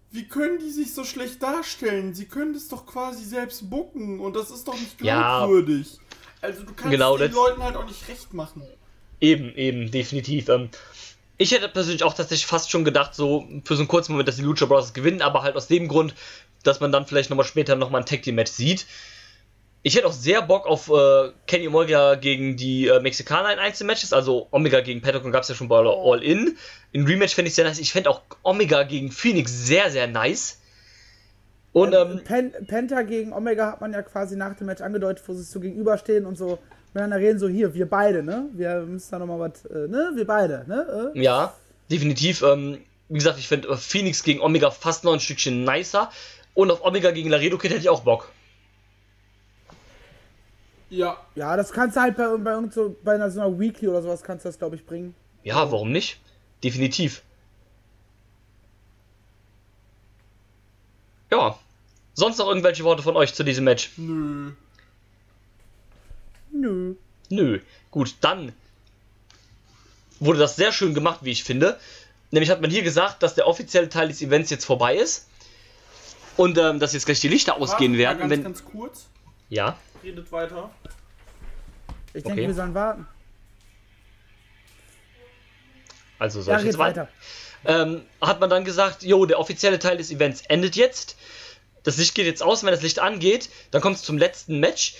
Wie können die sich so schlecht darstellen? Sie können das doch quasi selbst bucken und das ist doch nicht Ja. glaubwürdig. Also du kannst Genau, den Leuten halt auch nicht recht machen. Eben, eben, definitiv. Ähm, ich hätte persönlich auch tatsächlich fast schon gedacht, so für so einen kurzen Moment, dass die Lucha Bros. gewinnen, aber halt aus dem Grund, dass man dann vielleicht nochmal später nochmal ein Tag Team Match sieht. Ich hätte auch sehr Bock auf äh, Kenny Omega gegen die äh, Mexikaner in Einzelmatches, also Omega gegen Pentagon gab es ja schon bei All In. In Rematch fände ich sehr nice. Ich fände auch Omega gegen Phoenix sehr, sehr nice. Und ähm, Pen Penta gegen Omega hat man ja quasi nach dem Match angedeutet, wo sie so gegenüberstehen und so miteinander reden, so hier, wir beide, ne? Wir müssen da nochmal was, äh, ne? Wir beide, ne? Äh? Ja, definitiv. Ähm, wie gesagt, ich finde äh, Phoenix gegen Omega fast noch ein Stückchen nicer. Und auf Omega gegen Laredo Kid hätte ich auch Bock. Ja, Ja, das kannst du halt bei, bei, irgend so, bei einer, so einer Weekly oder sowas kannst du das, glaube ich, bringen. Ja, warum nicht? Definitiv. Ja. Sonst noch irgendwelche Worte von euch zu diesem Match? nö. Nö. Nö. Gut, dann wurde das sehr schön gemacht, wie ich finde. Nämlich hat man hier gesagt, dass der offizielle Teil des Events jetzt vorbei ist. Und ähm, dass jetzt gleich die Lichter ausgehen mal werden. Ganz, wenn, ganz kurz. ja. Redet weiter. Ich denke, Okay. wir sollen warten. Also soll Ja, ich jetzt weiter? weiter. ähm, hat man dann gesagt, jo, der offizielle Teil des Events endet jetzt. Das Licht geht jetzt aus, wenn das Licht angeht, dann kommt es zum letzten Match,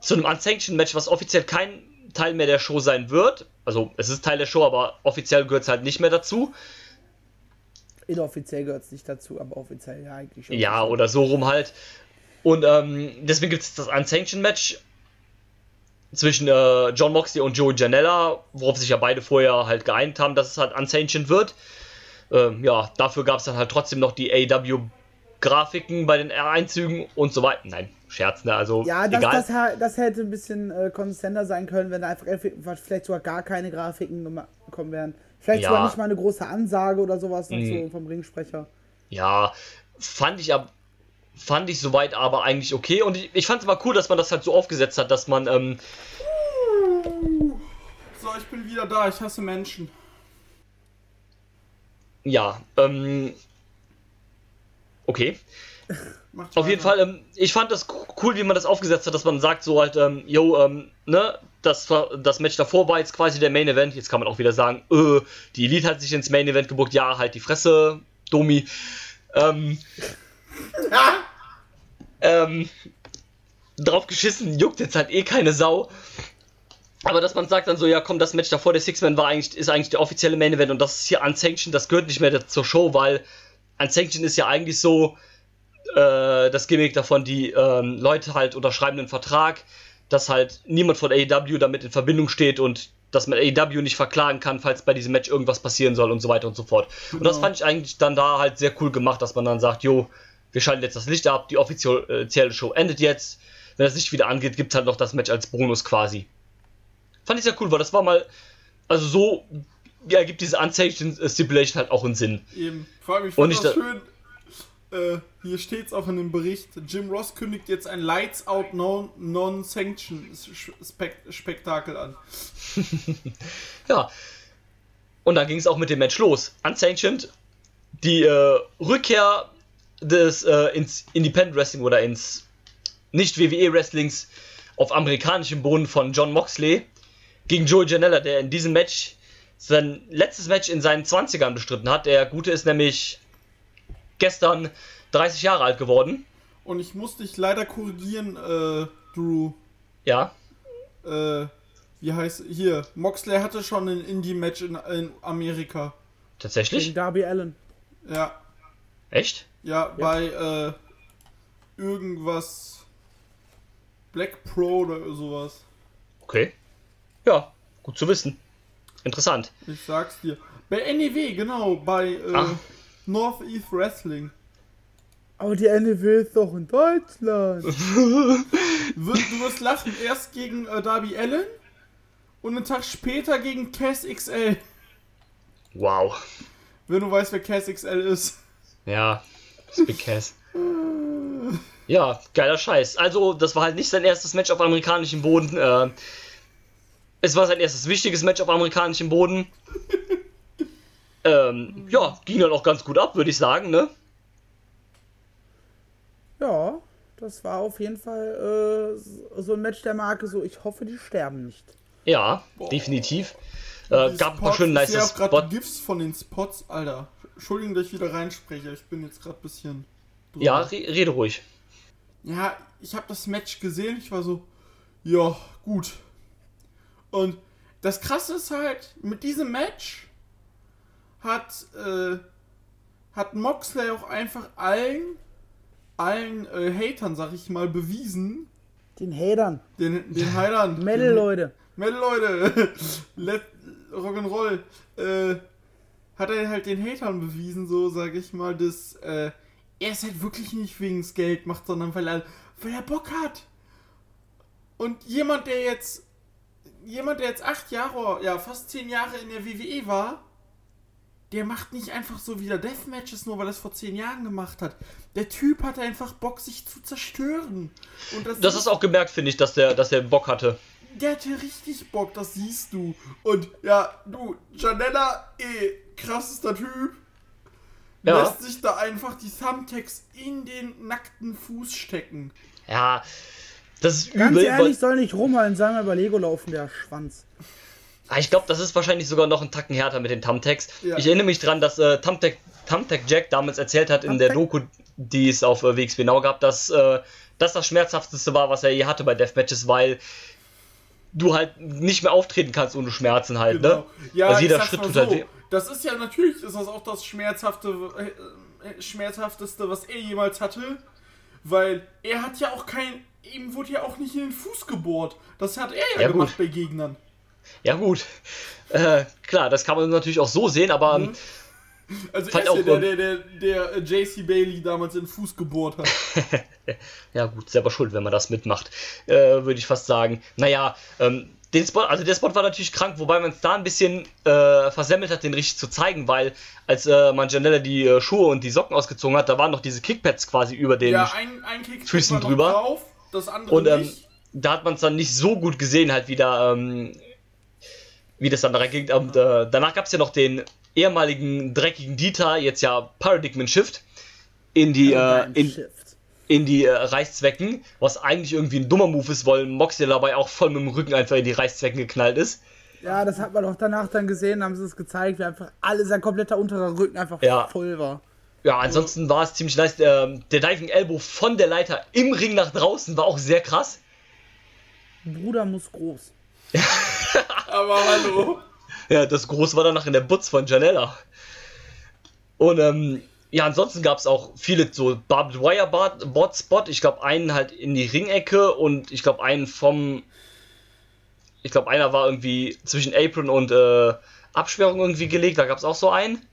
zu einem Unsanctioned Match, was offiziell kein Teil mehr der Show sein wird. Also es ist Teil der Show, aber offiziell gehört es halt nicht mehr dazu. Inoffiziell gehört es nicht dazu, aber offiziell ja eigentlich schon. Ja, oder so rum halt. Und ähm, deswegen gibt es das Unsanctioned Match zwischen äh, John Moxley und Joey Janella, worauf sich ja beide vorher halt geeinigt haben, dass es halt Unsanctioned wird. Ähm, ja, dafür gab es dann halt trotzdem noch die AW-Grafiken bei den Einzügen und so weiter. Nein, Scherz, ne? Also, Ja, das, egal. das, das hätte ein bisschen äh, konsistenter sein können, wenn da einfach vielleicht sogar gar keine Grafiken gekommen wären. Vielleicht Ja. sogar nicht mal eine große Ansage oder sowas Mhm. so vom Ringsprecher. Ja, fand ich ab. Fand ich soweit aber eigentlich okay. Und ich, ich fand es mal cool, dass man das halt so aufgesetzt hat, dass man, ähm, So, ich bin wieder da. Ich hasse Menschen. ja, ähm, okay. *laughs* Macht Auf jeden. Fall, ähm, ich fand das co- cool, wie man das aufgesetzt hat, dass man sagt, so halt, ähm, yo, ähm, ne, das, das Match davor war jetzt quasi der Main Event. Jetzt kann man auch wieder sagen, äh, die Elite hat sich ins Main Event gebuckt. Ja, halt die Fresse, Domi. Ähm, *laughs* *laughs* ähm, drauf geschissen, juckt jetzt halt eh keine Sau. Aber dass man sagt dann so, ja komm, das Match davor, der Six-Man war eigentlich, ist eigentlich der offizielle Main Event und das ist hier Unsanctioned, das gehört nicht mehr zur Show, weil Unsanctioned ist ja eigentlich so, äh, das Gimmick davon, die ähm, Leute halt unterschreiben einen Vertrag, dass halt niemand von AEW damit in Verbindung steht und dass man AEW nicht verklagen kann, falls bei diesem Match irgendwas passieren soll und so weiter und so fort. Und das fand ich eigentlich dann da halt sehr cool gemacht, dass man dann sagt, jo, wir schalten jetzt das Licht ab, die offizielle Show endet jetzt. Wenn das Licht wieder angeht, gibt es halt noch das Match als Bonus quasi. Fand ich sehr cool, weil das war mal, also so ja, ergibt diese Unsanctioned Stipulation halt auch einen Sinn. Eben. Vor allem, ich ich das da- schön. Äh, hier steht's auch in dem Bericht. Jim Ross kündigt jetzt ein Lights Out Non- Non-Sanction-Spektakel an. *laughs* Ja. Und dann ging es auch mit dem Match los. Unsanctioned, die äh, Rückkehr des äh, ins Independent Wrestling oder ins nicht WWE Wrestlings auf amerikanischem Boden von John Moxley gegen Joey Janella, der in diesem Match sein letztes Match in seinen 20ern bestritten hat. Der Gute ist nämlich gestern 30 Jahre alt geworden. Und ich muss dich leider korrigieren, äh, Drew. Ja. Äh, wie heißt hier? Moxley hatte schon ein Indie-Match in, in Amerika. Tatsächlich? Gegen Darby Allen. Ja. Echt? Ja, bei äh, irgendwas Black Pro oder sowas. Okay. Ja, gut zu wissen. Interessant. Ich sag's dir. Bei NEW, genau, bei äh, Ah. Northeast Wrestling. Aber die NEW ist doch in Deutschland. *laughs* Du wirst lachen, erst gegen äh, Darby Allen und einen Tag später gegen Cass XL. Wow. Wenn du weißt, wer Cass XL ist. Ja, das Big Cass. Ja, geiler Scheiß. Also, das war halt nicht sein erstes Match auf amerikanischem Boden. Äh, es war sein erstes wichtiges Match auf amerikanischem Boden. ähm, ja, ging dann auch ganz gut ab, würde ich sagen, ne? Ja, das war auf jeden Fall äh, so ein Match der Marke, so ich hoffe, die sterben nicht. Ja, definitiv. Äh, gab ein paar Spots, schön nice Ich sehe auch Spots. gerade GIFs von den Spots, Alter. Entschuldigung, dass ich wieder reinspreche. Ich bin jetzt gerade ein bisschen. drüber. Ja, re rede ruhig. Ja, ich habe das Match gesehen. Ich war so, ja, gut. Und das Krasse ist halt, mit diesem Match hat, äh, hat Moxley auch einfach allen, allen äh, Hatern, sag ich mal, bewiesen, Den Hatern. den, den Heilern, *laughs* Metal, Leute. Metal *laughs* Leute, Let Rock'n'Roll, äh, hat er halt den Hatern bewiesen, so sag ich mal, dass äh, er es halt wirklich nicht wegen des Geld macht, sondern weil er, weil er Bock hat. Und jemand, der jetzt, jemand, der jetzt acht Jahre, ja fast zehn Jahre in der WWE war, der macht nicht einfach so wieder Deathmatches, nur weil er es vor zehn Jahren gemacht hat. Der Typ hat einfach Bock, sich zu zerstören. Und das, Das ist auch gemerkt, finde ich, dass der, dass der Bock hatte. Der hatte richtig Bock, das siehst du. Und ja, du, Janella, eh, krassester Typ. Ja. Lässt sich da einfach die Thumbtacks in den nackten Fuß stecken. Ja, das ist Ganz übel. ehrlich, weil- soll nicht rumhalten, sei mal über Lego laufen, der Schwanz. Ah, Ich glaube, das ist wahrscheinlich sogar noch ein Tacken härter mit den Thumbtacks. Ja. Ich erinnere mich dran, dass äh, Thumbtack, Thumbtack Jack damals erzählt hat in der Thumbtack? Doku, die es auf äh, WXW Now gab, dass äh, das das schmerzhafteste war, was er je hatte bei Deathmatches, weil du halt nicht mehr auftreten kannst ohne Schmerzen halt, Genau. ne? Ja, also jeder Schritt tut so. halt weh. Das ist ja natürlich, ist das auch das schmerzhafte, äh, äh, schmerzhafteste, was er jemals hatte. Weil er hat ja auch kein, ihm wurde ja auch nicht in den Fuß gebohrt. Das hat er ja, Ja, gemacht gut. bei Gegnern. Ja gut, äh, klar, das kann man natürlich auch so sehen, aber ähm, Also er ist ja auch, der, der, der, der äh, JC Bailey damals in den Fuß gebohrt hat. *laughs* Ja, gut, selber schuld, wenn man das mitmacht, äh, würde ich fast sagen. Naja, ähm, den Spot, also der Spot war natürlich krank, wobei man es da ein bisschen äh, versemmelt hat, den richtig zu zeigen, weil als äh, man Janella die äh, Schuhe und die Socken ausgezogen hat, da waren noch diese Kickpads quasi über den. Ja, ein, ein Füßen drüber. drauf, das andere und ähm, da hat man es dann nicht so gut gesehen, halt wieder, ähm, wie das dann reinging. Und äh, danach gab es ja noch den ehemaligen dreckigen Dieter, jetzt ja Paradigm Shift, in die, äh, in, Shift. in die äh, Reißzwecken, was eigentlich irgendwie ein dummer Move ist, weil Moxley dabei auch voll mit dem Rücken einfach in die Reißzwecken geknallt ist. Ja, das hat man doch danach dann gesehen, haben sie es gezeigt, wie einfach alles, sein kompletter unterer Rücken einfach Ja. voll war. Ja, ansonsten war es ziemlich nice. Ähm, der Diving Elbow von der Leiter im Ring nach draußen war auch sehr krass. Bruder muss groß. *laughs* Aber hallo. Ja, das Groß war danach in der Butz von Janella. Und ähm, ja, ansonsten gab es auch viele so Barbed Wire Bot- Spot. Ich glaube, einen halt in die Ringecke und ich glaube, einen vom. Ich glaube, einer war irgendwie zwischen Apron und äh, Absperrung irgendwie gelegt. Da gab es auch so einen.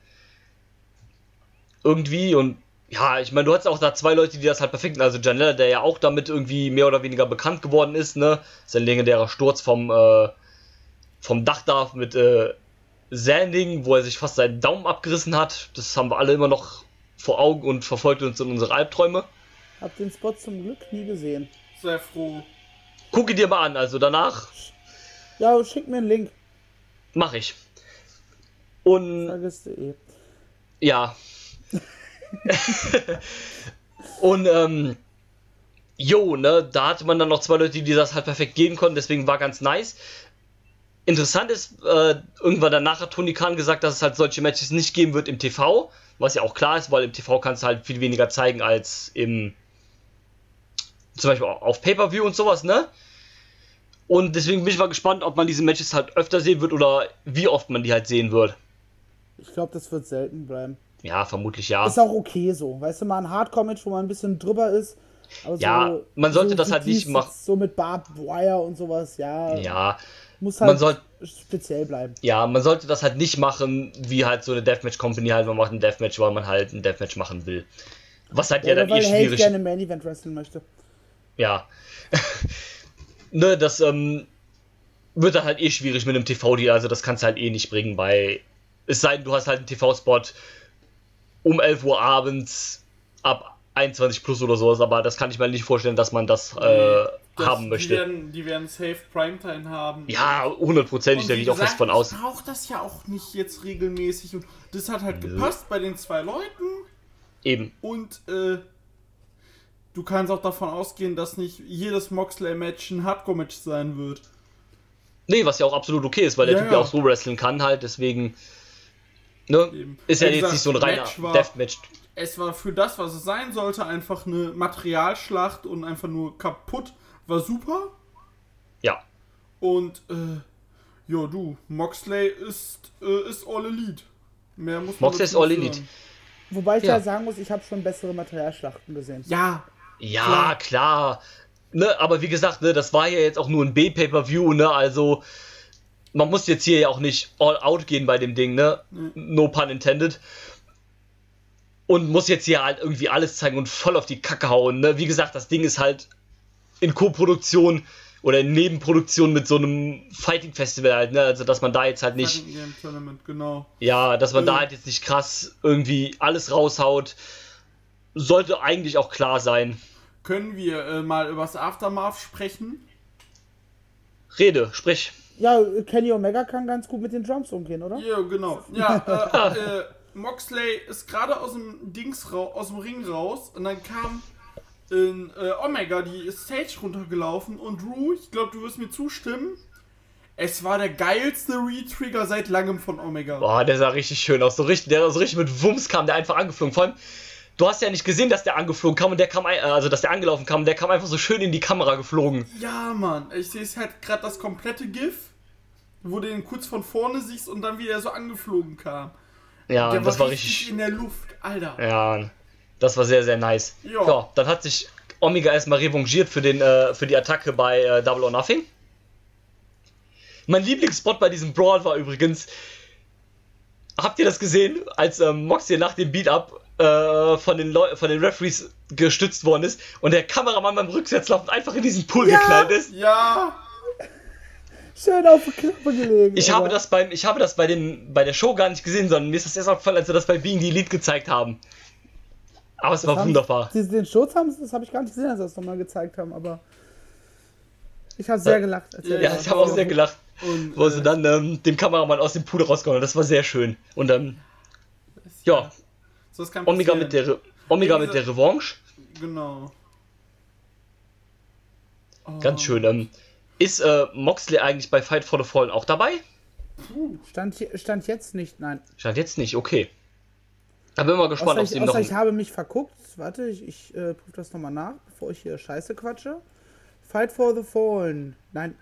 Irgendwie und ja, ich meine, du hattest auch da zwei Leute, die das halt perfekt. Also Janella, der ja auch damit irgendwie mehr oder weniger bekannt geworden ist, ne? Sein legendärer Sturz vom. Äh, vom Dach da mit äh, Sanding, wo er sich fast seinen Daumen abgerissen hat. Das haben wir alle immer noch vor Augen und verfolgt uns in unsere Albträume. Hab den Spot zum Glück nie gesehen. Sehr froh. Gucke dir mal an, also danach Ja, schick mir einen Link. mache ich. Und Vergiss du eh. ja. *laughs* und ähm, jo, ne, da hatte man dann noch zwei Leute, die das halt perfekt geben konnten, deswegen war ganz nice. Interessant ist, äh, irgendwann danach hat Tony Khan gesagt, dass es halt solche Matches nicht geben wird im TV, was ja auch klar ist, weil im TV kannst du halt viel weniger zeigen als im zum Beispiel auf Pay-Per-View und sowas, ne? Und deswegen bin ich mal gespannt, ob man diese Matches halt öfter sehen wird oder wie oft man die halt sehen wird. Ich glaube, das wird selten bleiben. Ja, vermutlich ja. Ist auch okay so. Weißt du, mal ein Hardcore-Match, wo man ein bisschen drüber ist. Aber Ja, so, man sollte so das halt nicht machen. So mit Barbed Wire und sowas, ja. Ja, Muss man halt soll- speziell bleiben. ja, man sollte das halt nicht machen, wie halt so eine Deathmatch Company halt, man macht ein Deathmatch, weil man halt ein Deathmatch machen will. Was halt ja Oder dann eh weil Hayes schwierig gerne Main Event wresteln möchte. Ja. *laughs* ne, das ähm, wird dann halt eh schwierig mit einem TV-Deal, also das kannst du halt eh nicht bringen bei. Es sei denn, du hast halt einen TV-Spot um 11 Uhr abends ab 21 plus oder sowas, aber das kann ich mir nicht vorstellen, dass man das, äh, Haben Die möchte. werden, die werden safe Primetime haben. Ja, hundertprozentig, Und da gehe ich auch fest von aus. Ich brauche das ja auch nicht jetzt regelmäßig. Und das hat halt gepasst bei den zwei Leuten. Eben. Und äh, du kannst auch davon ausgehen, dass nicht jedes Moxley-Match ein Hardcore-Match sein wird. Nee, was ja auch absolut okay ist, weil der Ja, Typ ja auch so wrestlen kann halt, deswegen. Ne, Eben. ist ja jetzt nicht so ein reiner Deathmatch. Es war für das, was es sein sollte, einfach eine Materialschlacht und einfach nur kaputt. War super. Ja. Und, äh, ja, du, Moxley ist, äh, ist All Elite. Mehr muss man Moxley ist All Elite. sagen. Wobei ich Ja. ja sagen muss, ich habe schon bessere Materialschlachten gesehen. Ja, Ja, Klar. klar. Ne, aber wie gesagt, ne, das war ja jetzt auch nur ein B-Pay-Per-View, ne, also man muss jetzt hier ja auch nicht all out gehen bei dem Ding, ne? No pun intended. Und muss jetzt hier halt irgendwie alles zeigen und voll auf die Kacke hauen, ne? Wie gesagt, das Ding ist halt in Co-Produktion oder in Nebenproduktion mit so einem Fighting-Festival halt, ne? Also, dass man da jetzt halt nicht, Fighting Tournament, genau. ja, dass man da Mhm. halt jetzt nicht krass irgendwie alles raushaut. Sollte eigentlich auch klar sein. Können wir äh, mal übers Aftermath sprechen? Rede, sprich. Ja, Kenny Omega kann ganz gut mit den Drums umgehen, oder? Ja, genau. Ja, äh, *laughs* äh, Moxley ist gerade aus dem Dings rau aus dem Ring raus und dann kam in äh, Omega die Stage runtergelaufen und Drew, ich glaube, du wirst mir zustimmen. Es war der geilste Retrigger seit langem von Omega. Boah, der sah richtig schön aus. So richtig, der so richtig mit Wumms kam, der einfach angeflogen. Vor allem, du hast ja nicht gesehen, dass der angeflogen kam und der kam, ein- also dass der angelaufen kam der kam einfach so schön in die Kamera geflogen. Ja, Mann. Ich sehe es halt gerade das komplette GIF, wo du den kurz von vorne siehst und dann wie er so angeflogen kam. Ja, Der das war richtig. in der Luft, Alter. Ja, das war sehr, sehr nice. Ja. Ja, dann hat sich Omega erstmal revanchiert für, den, äh, für die Attacke bei äh, Double or Nothing. Mein Lieblingsspot bei diesem Brawl war übrigens. Habt ihr das gesehen, als ähm, Moxley nach dem Beat-Up äh, von, den Leu von den Referees gestützt worden ist und der Kameramann beim Rückwärtslaufen einfach in diesen Pool Ja. geknallt ist? Ja, Schön auf der Klappe gelegen. Ich Alter. habe das beim, ich habe das bei dem, bei der Show gar nicht gesehen, sondern mir ist das erst aufgefallen, als sie das bei Being the Elite gezeigt haben. Aber es war Haben- wunderbar. Die, den Sturz haben sie, das habe ich gar nicht gesehen, als sie das nochmal gezeigt haben, aber ich habe sehr gelacht. als Ja, da ich war. habe auch sehr gelacht, und wo äh, sie dann ähm, dem Kameramann aus dem Pool rausgehauen haben. Das war sehr schön. Und ähm, ja, so das kann Omega mit der Re Omega mit der Revanche, Genau. Oh, ganz schön. Ähm, ist äh, Moxley eigentlich bei Fight for the Fallen auch dabei? Stand, stand jetzt nicht, nein. Stand jetzt nicht, okay. Da bin ich mal gespannt, ob ich, ihm noch. ich habe mich verguckt. Warte, ich, ich äh, prüfe das nochmal nach, bevor ich hier Scheiße quatsche. Fight for the Fallen. Nein,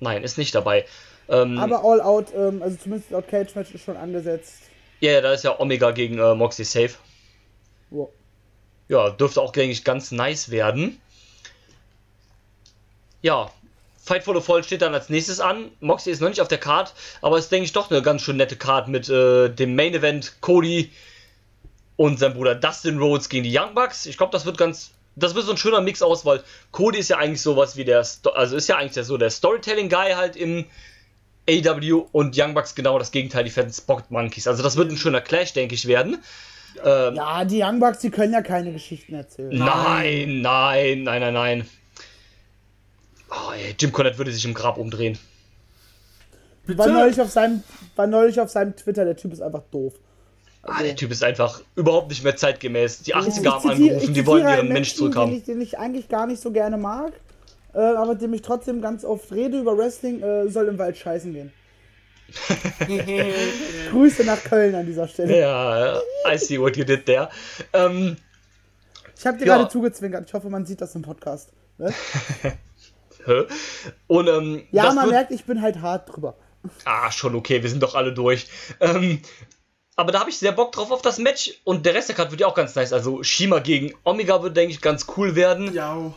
Nein, ist nicht dabei. Ähm, aber All Out, ähm, also zumindest laut Cage Match ist schon angesetzt. ja, ja, da ist ja Omega gegen äh, Moxley safe. Wow. Ja, dürfte auch, denke ich, ganz nice werden. Ja, Fight for the Fall steht dann als nächstes an. Moxley ist noch nicht auf der Card, aber ist, denke ich, doch eine ganz schön nette Card mit äh, dem Main Event Cody und sein Bruder Dustin Rhodes gegen die Young Bucks. Ich glaube, das wird ganz. Das wird so ein schöner Mix aus, weil Cody ist ja eigentlich sowas wie der. Sto also ist ja eigentlich der, so der Storytelling-Guy halt im AW und Young Bucks genau das Gegenteil, die fetten Spot Monkeys. Also, das wird ein schöner Clash, denke ich, werden. Ähm, Ja, die Young Bucks, die können ja keine Geschichten erzählen. Nein, nein, nein, nein, nein. Oh, ey, Jim Cornette würde sich im Grab umdrehen. War neulich, auf seinem, war neulich auf seinem Twitter, der Typ ist einfach doof. Ah, der Typ ist einfach überhaupt nicht mehr zeitgemäß. Die 80er Ich haben zitiere- angerufen, die wollen ihren Mensch zurückhaben. Den ich, den ich eigentlich gar nicht so gerne mag. äh, aber dem ich trotzdem ganz oft rede über Wrestling, äh, soll im Wald scheißen gehen. *laughs* Grüße nach Köln an dieser Stelle. Ja, I see what you did there. Ähm, Ich habe dir Ja. gerade zugezwinkert. Ich hoffe, man sieht das im Podcast. Ne? *laughs* und ähm, Ja, man wird- merkt, ich bin halt hart drüber. Ah, schon okay, wir sind doch alle durch. Ähm, aber da habe ich sehr Bock drauf auf das Match und der Rest der Karte wird ja auch ganz nice. Also Shima gegen Omega wird, denke ich, ganz cool werden. Ja,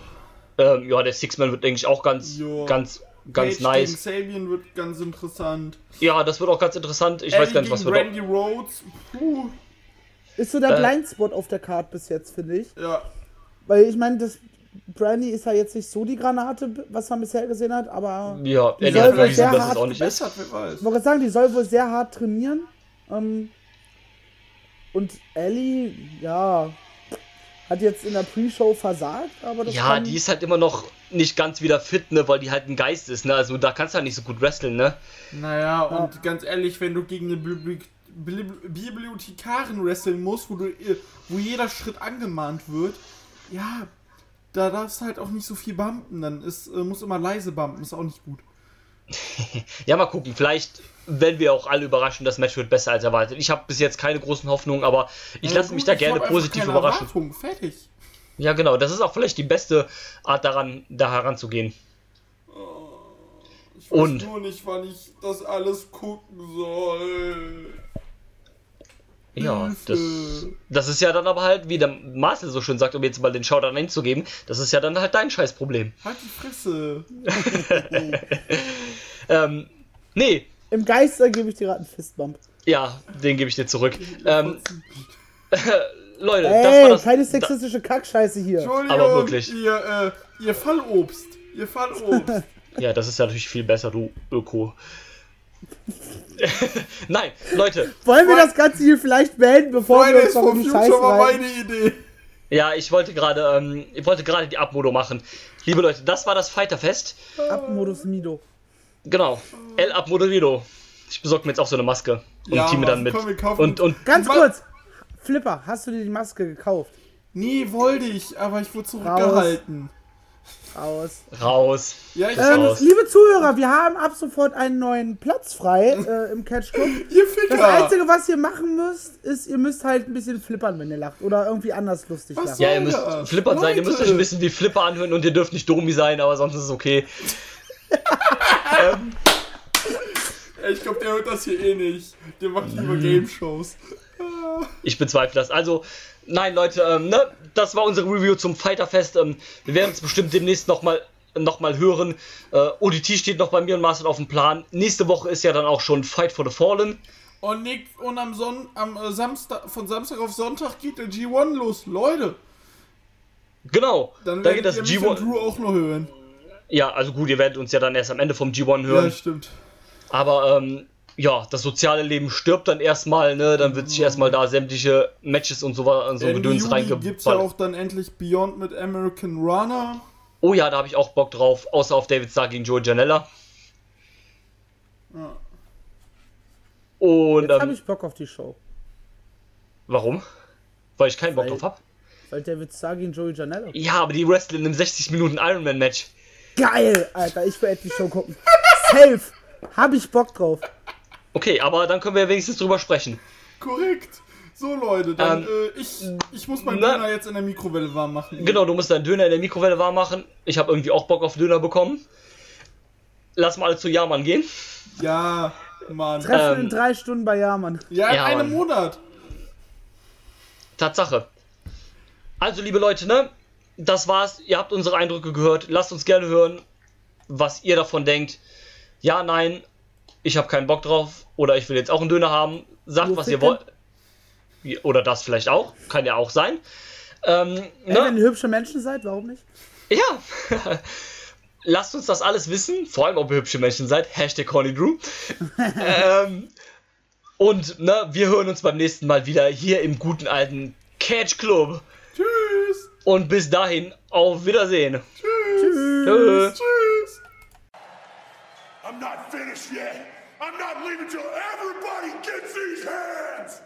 Ähm, ja, der Six-Man wird, denke ich, auch ganz, Jo. ganz, ganz Page nice. Gegen Sabian wird ganz interessant. Ja, das wird auch ganz interessant. Ich Eddie weiß gar nicht, was wir Randy Rhodes. Puh, Ist so der Äh. Blindspot auf der Card bis jetzt, finde ich. ja. Weil ich meine, das Brandy ist ja jetzt nicht so die Granate, was man bisher gesehen hat, aber Ja, Die Eddie soll hat wohl sehr dass es hart auch nicht ist. Ich wollte gerade sagen, die soll wohl sehr hart trainieren. Ähm, und Ellie, ja, hat jetzt in der Pre-Show versagt, aber das Ja, kann, die ist halt immer noch nicht ganz wieder fit, ne, weil die halt ein Geist ist, ne? Also da kannst du halt nicht so gut wresteln, ne? Naja, und ganz ehrlich, wenn du gegen eine Bibli Bibli Bibliothekarin wresteln musst, wo, du, äh, wo jeder Schritt angemahnt wird, ja, da darfst du halt auch nicht so viel bumpen. Dann ist, äh, muss immer leise bumpen, ist auch nicht gut. *laughs* Ja, mal gucken. Vielleicht, wenn wir auch alle überraschen, das Match wird besser als erwartet. Ich habe bis jetzt keine großen Hoffnungen, aber ich Ja, lasse mich da gerne positiv überraschen. Erwartung, fertig. Ja, genau. Das ist auch vielleicht die beste Art daran, da heranzugehen. Ich weiß Und- nur nicht, wann ich das alles gucken soll. Ja, das, das ist ja dann aber halt, wie der Marcel so schön sagt, um jetzt mal den Showdown hinzugeben, das ist ja dann halt dein Scheißproblem. Halt die Fresse. *laughs* *laughs* Ähm, nee, Im Geister gebe ich dir gerade einen Fistbump. ja, den gebe ich dir zurück. Ähm, *laughs* Leute, das war Ey, das. keine sexistische Kackscheiße hier. Entschuldigung, Aber wirklich. Ihr, äh, ihr Fallobst. Ihr Fallobst. *laughs* Ja, das ist ja natürlich viel besser, du Öko. *laughs* Nein, Leute, Wollen wir das Ganze hier vielleicht beenden, bevor wir Fridays uns noch um Scheiße war meine Idee. ja, ich wollte gerade, ähm, ich wollte gerade die Abmodo machen. Liebe Leute, das war das Fighterfest. Abmodus Mido. Genau, El Abmoderido. Ich besorge mir jetzt auch so eine Maske und Ja, teame Mann, dann mit. komm, wir kaufen- Und, und Ganz Ma- kurz. Flipper, hast du dir die Maske gekauft? Nee, wollte ich, aber ich wurde zurückgehalten. Aus. raus. Ja, ich Ähm, Aus. liebe Zuhörer, wir haben ab sofort einen neuen Platz frei *laughs* äh, im Catch Club. Ihr Das Ficker! Einzige, was ihr machen müsst, ist, ihr müsst halt ein bisschen flippern, wenn ihr lacht. Oder irgendwie anders lustig Was lachen. Ja, ihr müsst flippern sein, ihr müsst euch ein bisschen wie Flipper anhören und ihr dürft nicht Domi sein, aber sonst ist es okay. *laughs* Ich glaube, der hört das hier eh nicht. Der macht lieber Game-Shows. Ich bezweifle das. Also, nein, Leute, ähm, ne, das war unsere Review zum Fighterfest. Ähm, wir werden es bestimmt demnächst nochmal noch mal hören. Äh, ODT steht noch bei mir und Marcel auf dem Plan. Nächste Woche ist ja dann auch schon Fight for the Fallen. Und, Nick, und am, Son am äh, Samstag, von Samstag auf Sonntag geht der G1 los. Leute, Genau, dann da geht das ihr mich und G1. Drew auch noch hören. Ja, also gut, ihr werdet uns ja dann erst am Ende vom G1 hören. Ja, stimmt. Aber ähm, ja, das soziale Leben stirbt dann erstmal, ne? Dann wird sich erstmal da sämtliche Matches und so, und so Gedöns reingeballert. gibt's ja auch dann endlich Beyond mit American Runner. Oh ja, da habe ich auch Bock drauf, außer auf David Starr gegen Joe Janella. Ja. Und Jetzt habe ähm, ich Bock auf die Show. warum? Weil ich keinen Bock Weil- drauf hab. Weil David Starr gegen Joey Janela. Ja, aber die wresteln in einem 60 Minuten Ironman Match. Geil, Alter, ich werde die Show gucken. Safe. Hab ich Bock drauf. Okay, aber dann können wir ja wenigstens drüber sprechen. Korrekt. So, Leute, dann, Ähm, äh, ich, ich muss meinen na- Döner jetzt in der Mikrowelle warm machen. Genau, du musst deinen Döner in der Mikrowelle warm machen. Ich habe irgendwie auch Bock auf Döner bekommen. Lass mal alle zu Jamann gehen. Ja, Mann. Treffen Ähm, in drei Stunden bei Jamann. Ja, in Ja, einem Mann. Monat. Tatsache. Also, liebe Leute, ne? Das war's. Ihr habt unsere Eindrücke gehört. Lasst uns gerne hören, was ihr davon denkt. Ja, nein, ich habe keinen Bock drauf. Oder ich will jetzt auch einen Döner haben. Sagt, Wo was ihr wollt. Oder das vielleicht auch. Kann ja auch sein. Ähm, Ey, ne? wenn ihr hübsche Menschen seid, warum nicht? Ja. *laughs* Lasst uns das alles wissen, vor allem ob ihr hübsche Menschen seid. Hashtag HornyDrew. *laughs* ähm, und ne, wir hören uns beim nächsten Mal wieder hier im guten alten Catch Club. Und bis dahin, auf Wiedersehen. Tschüss. Tschüss. Tschüss. I'm not finished yet. I'm not leaving till everybody gets these hands.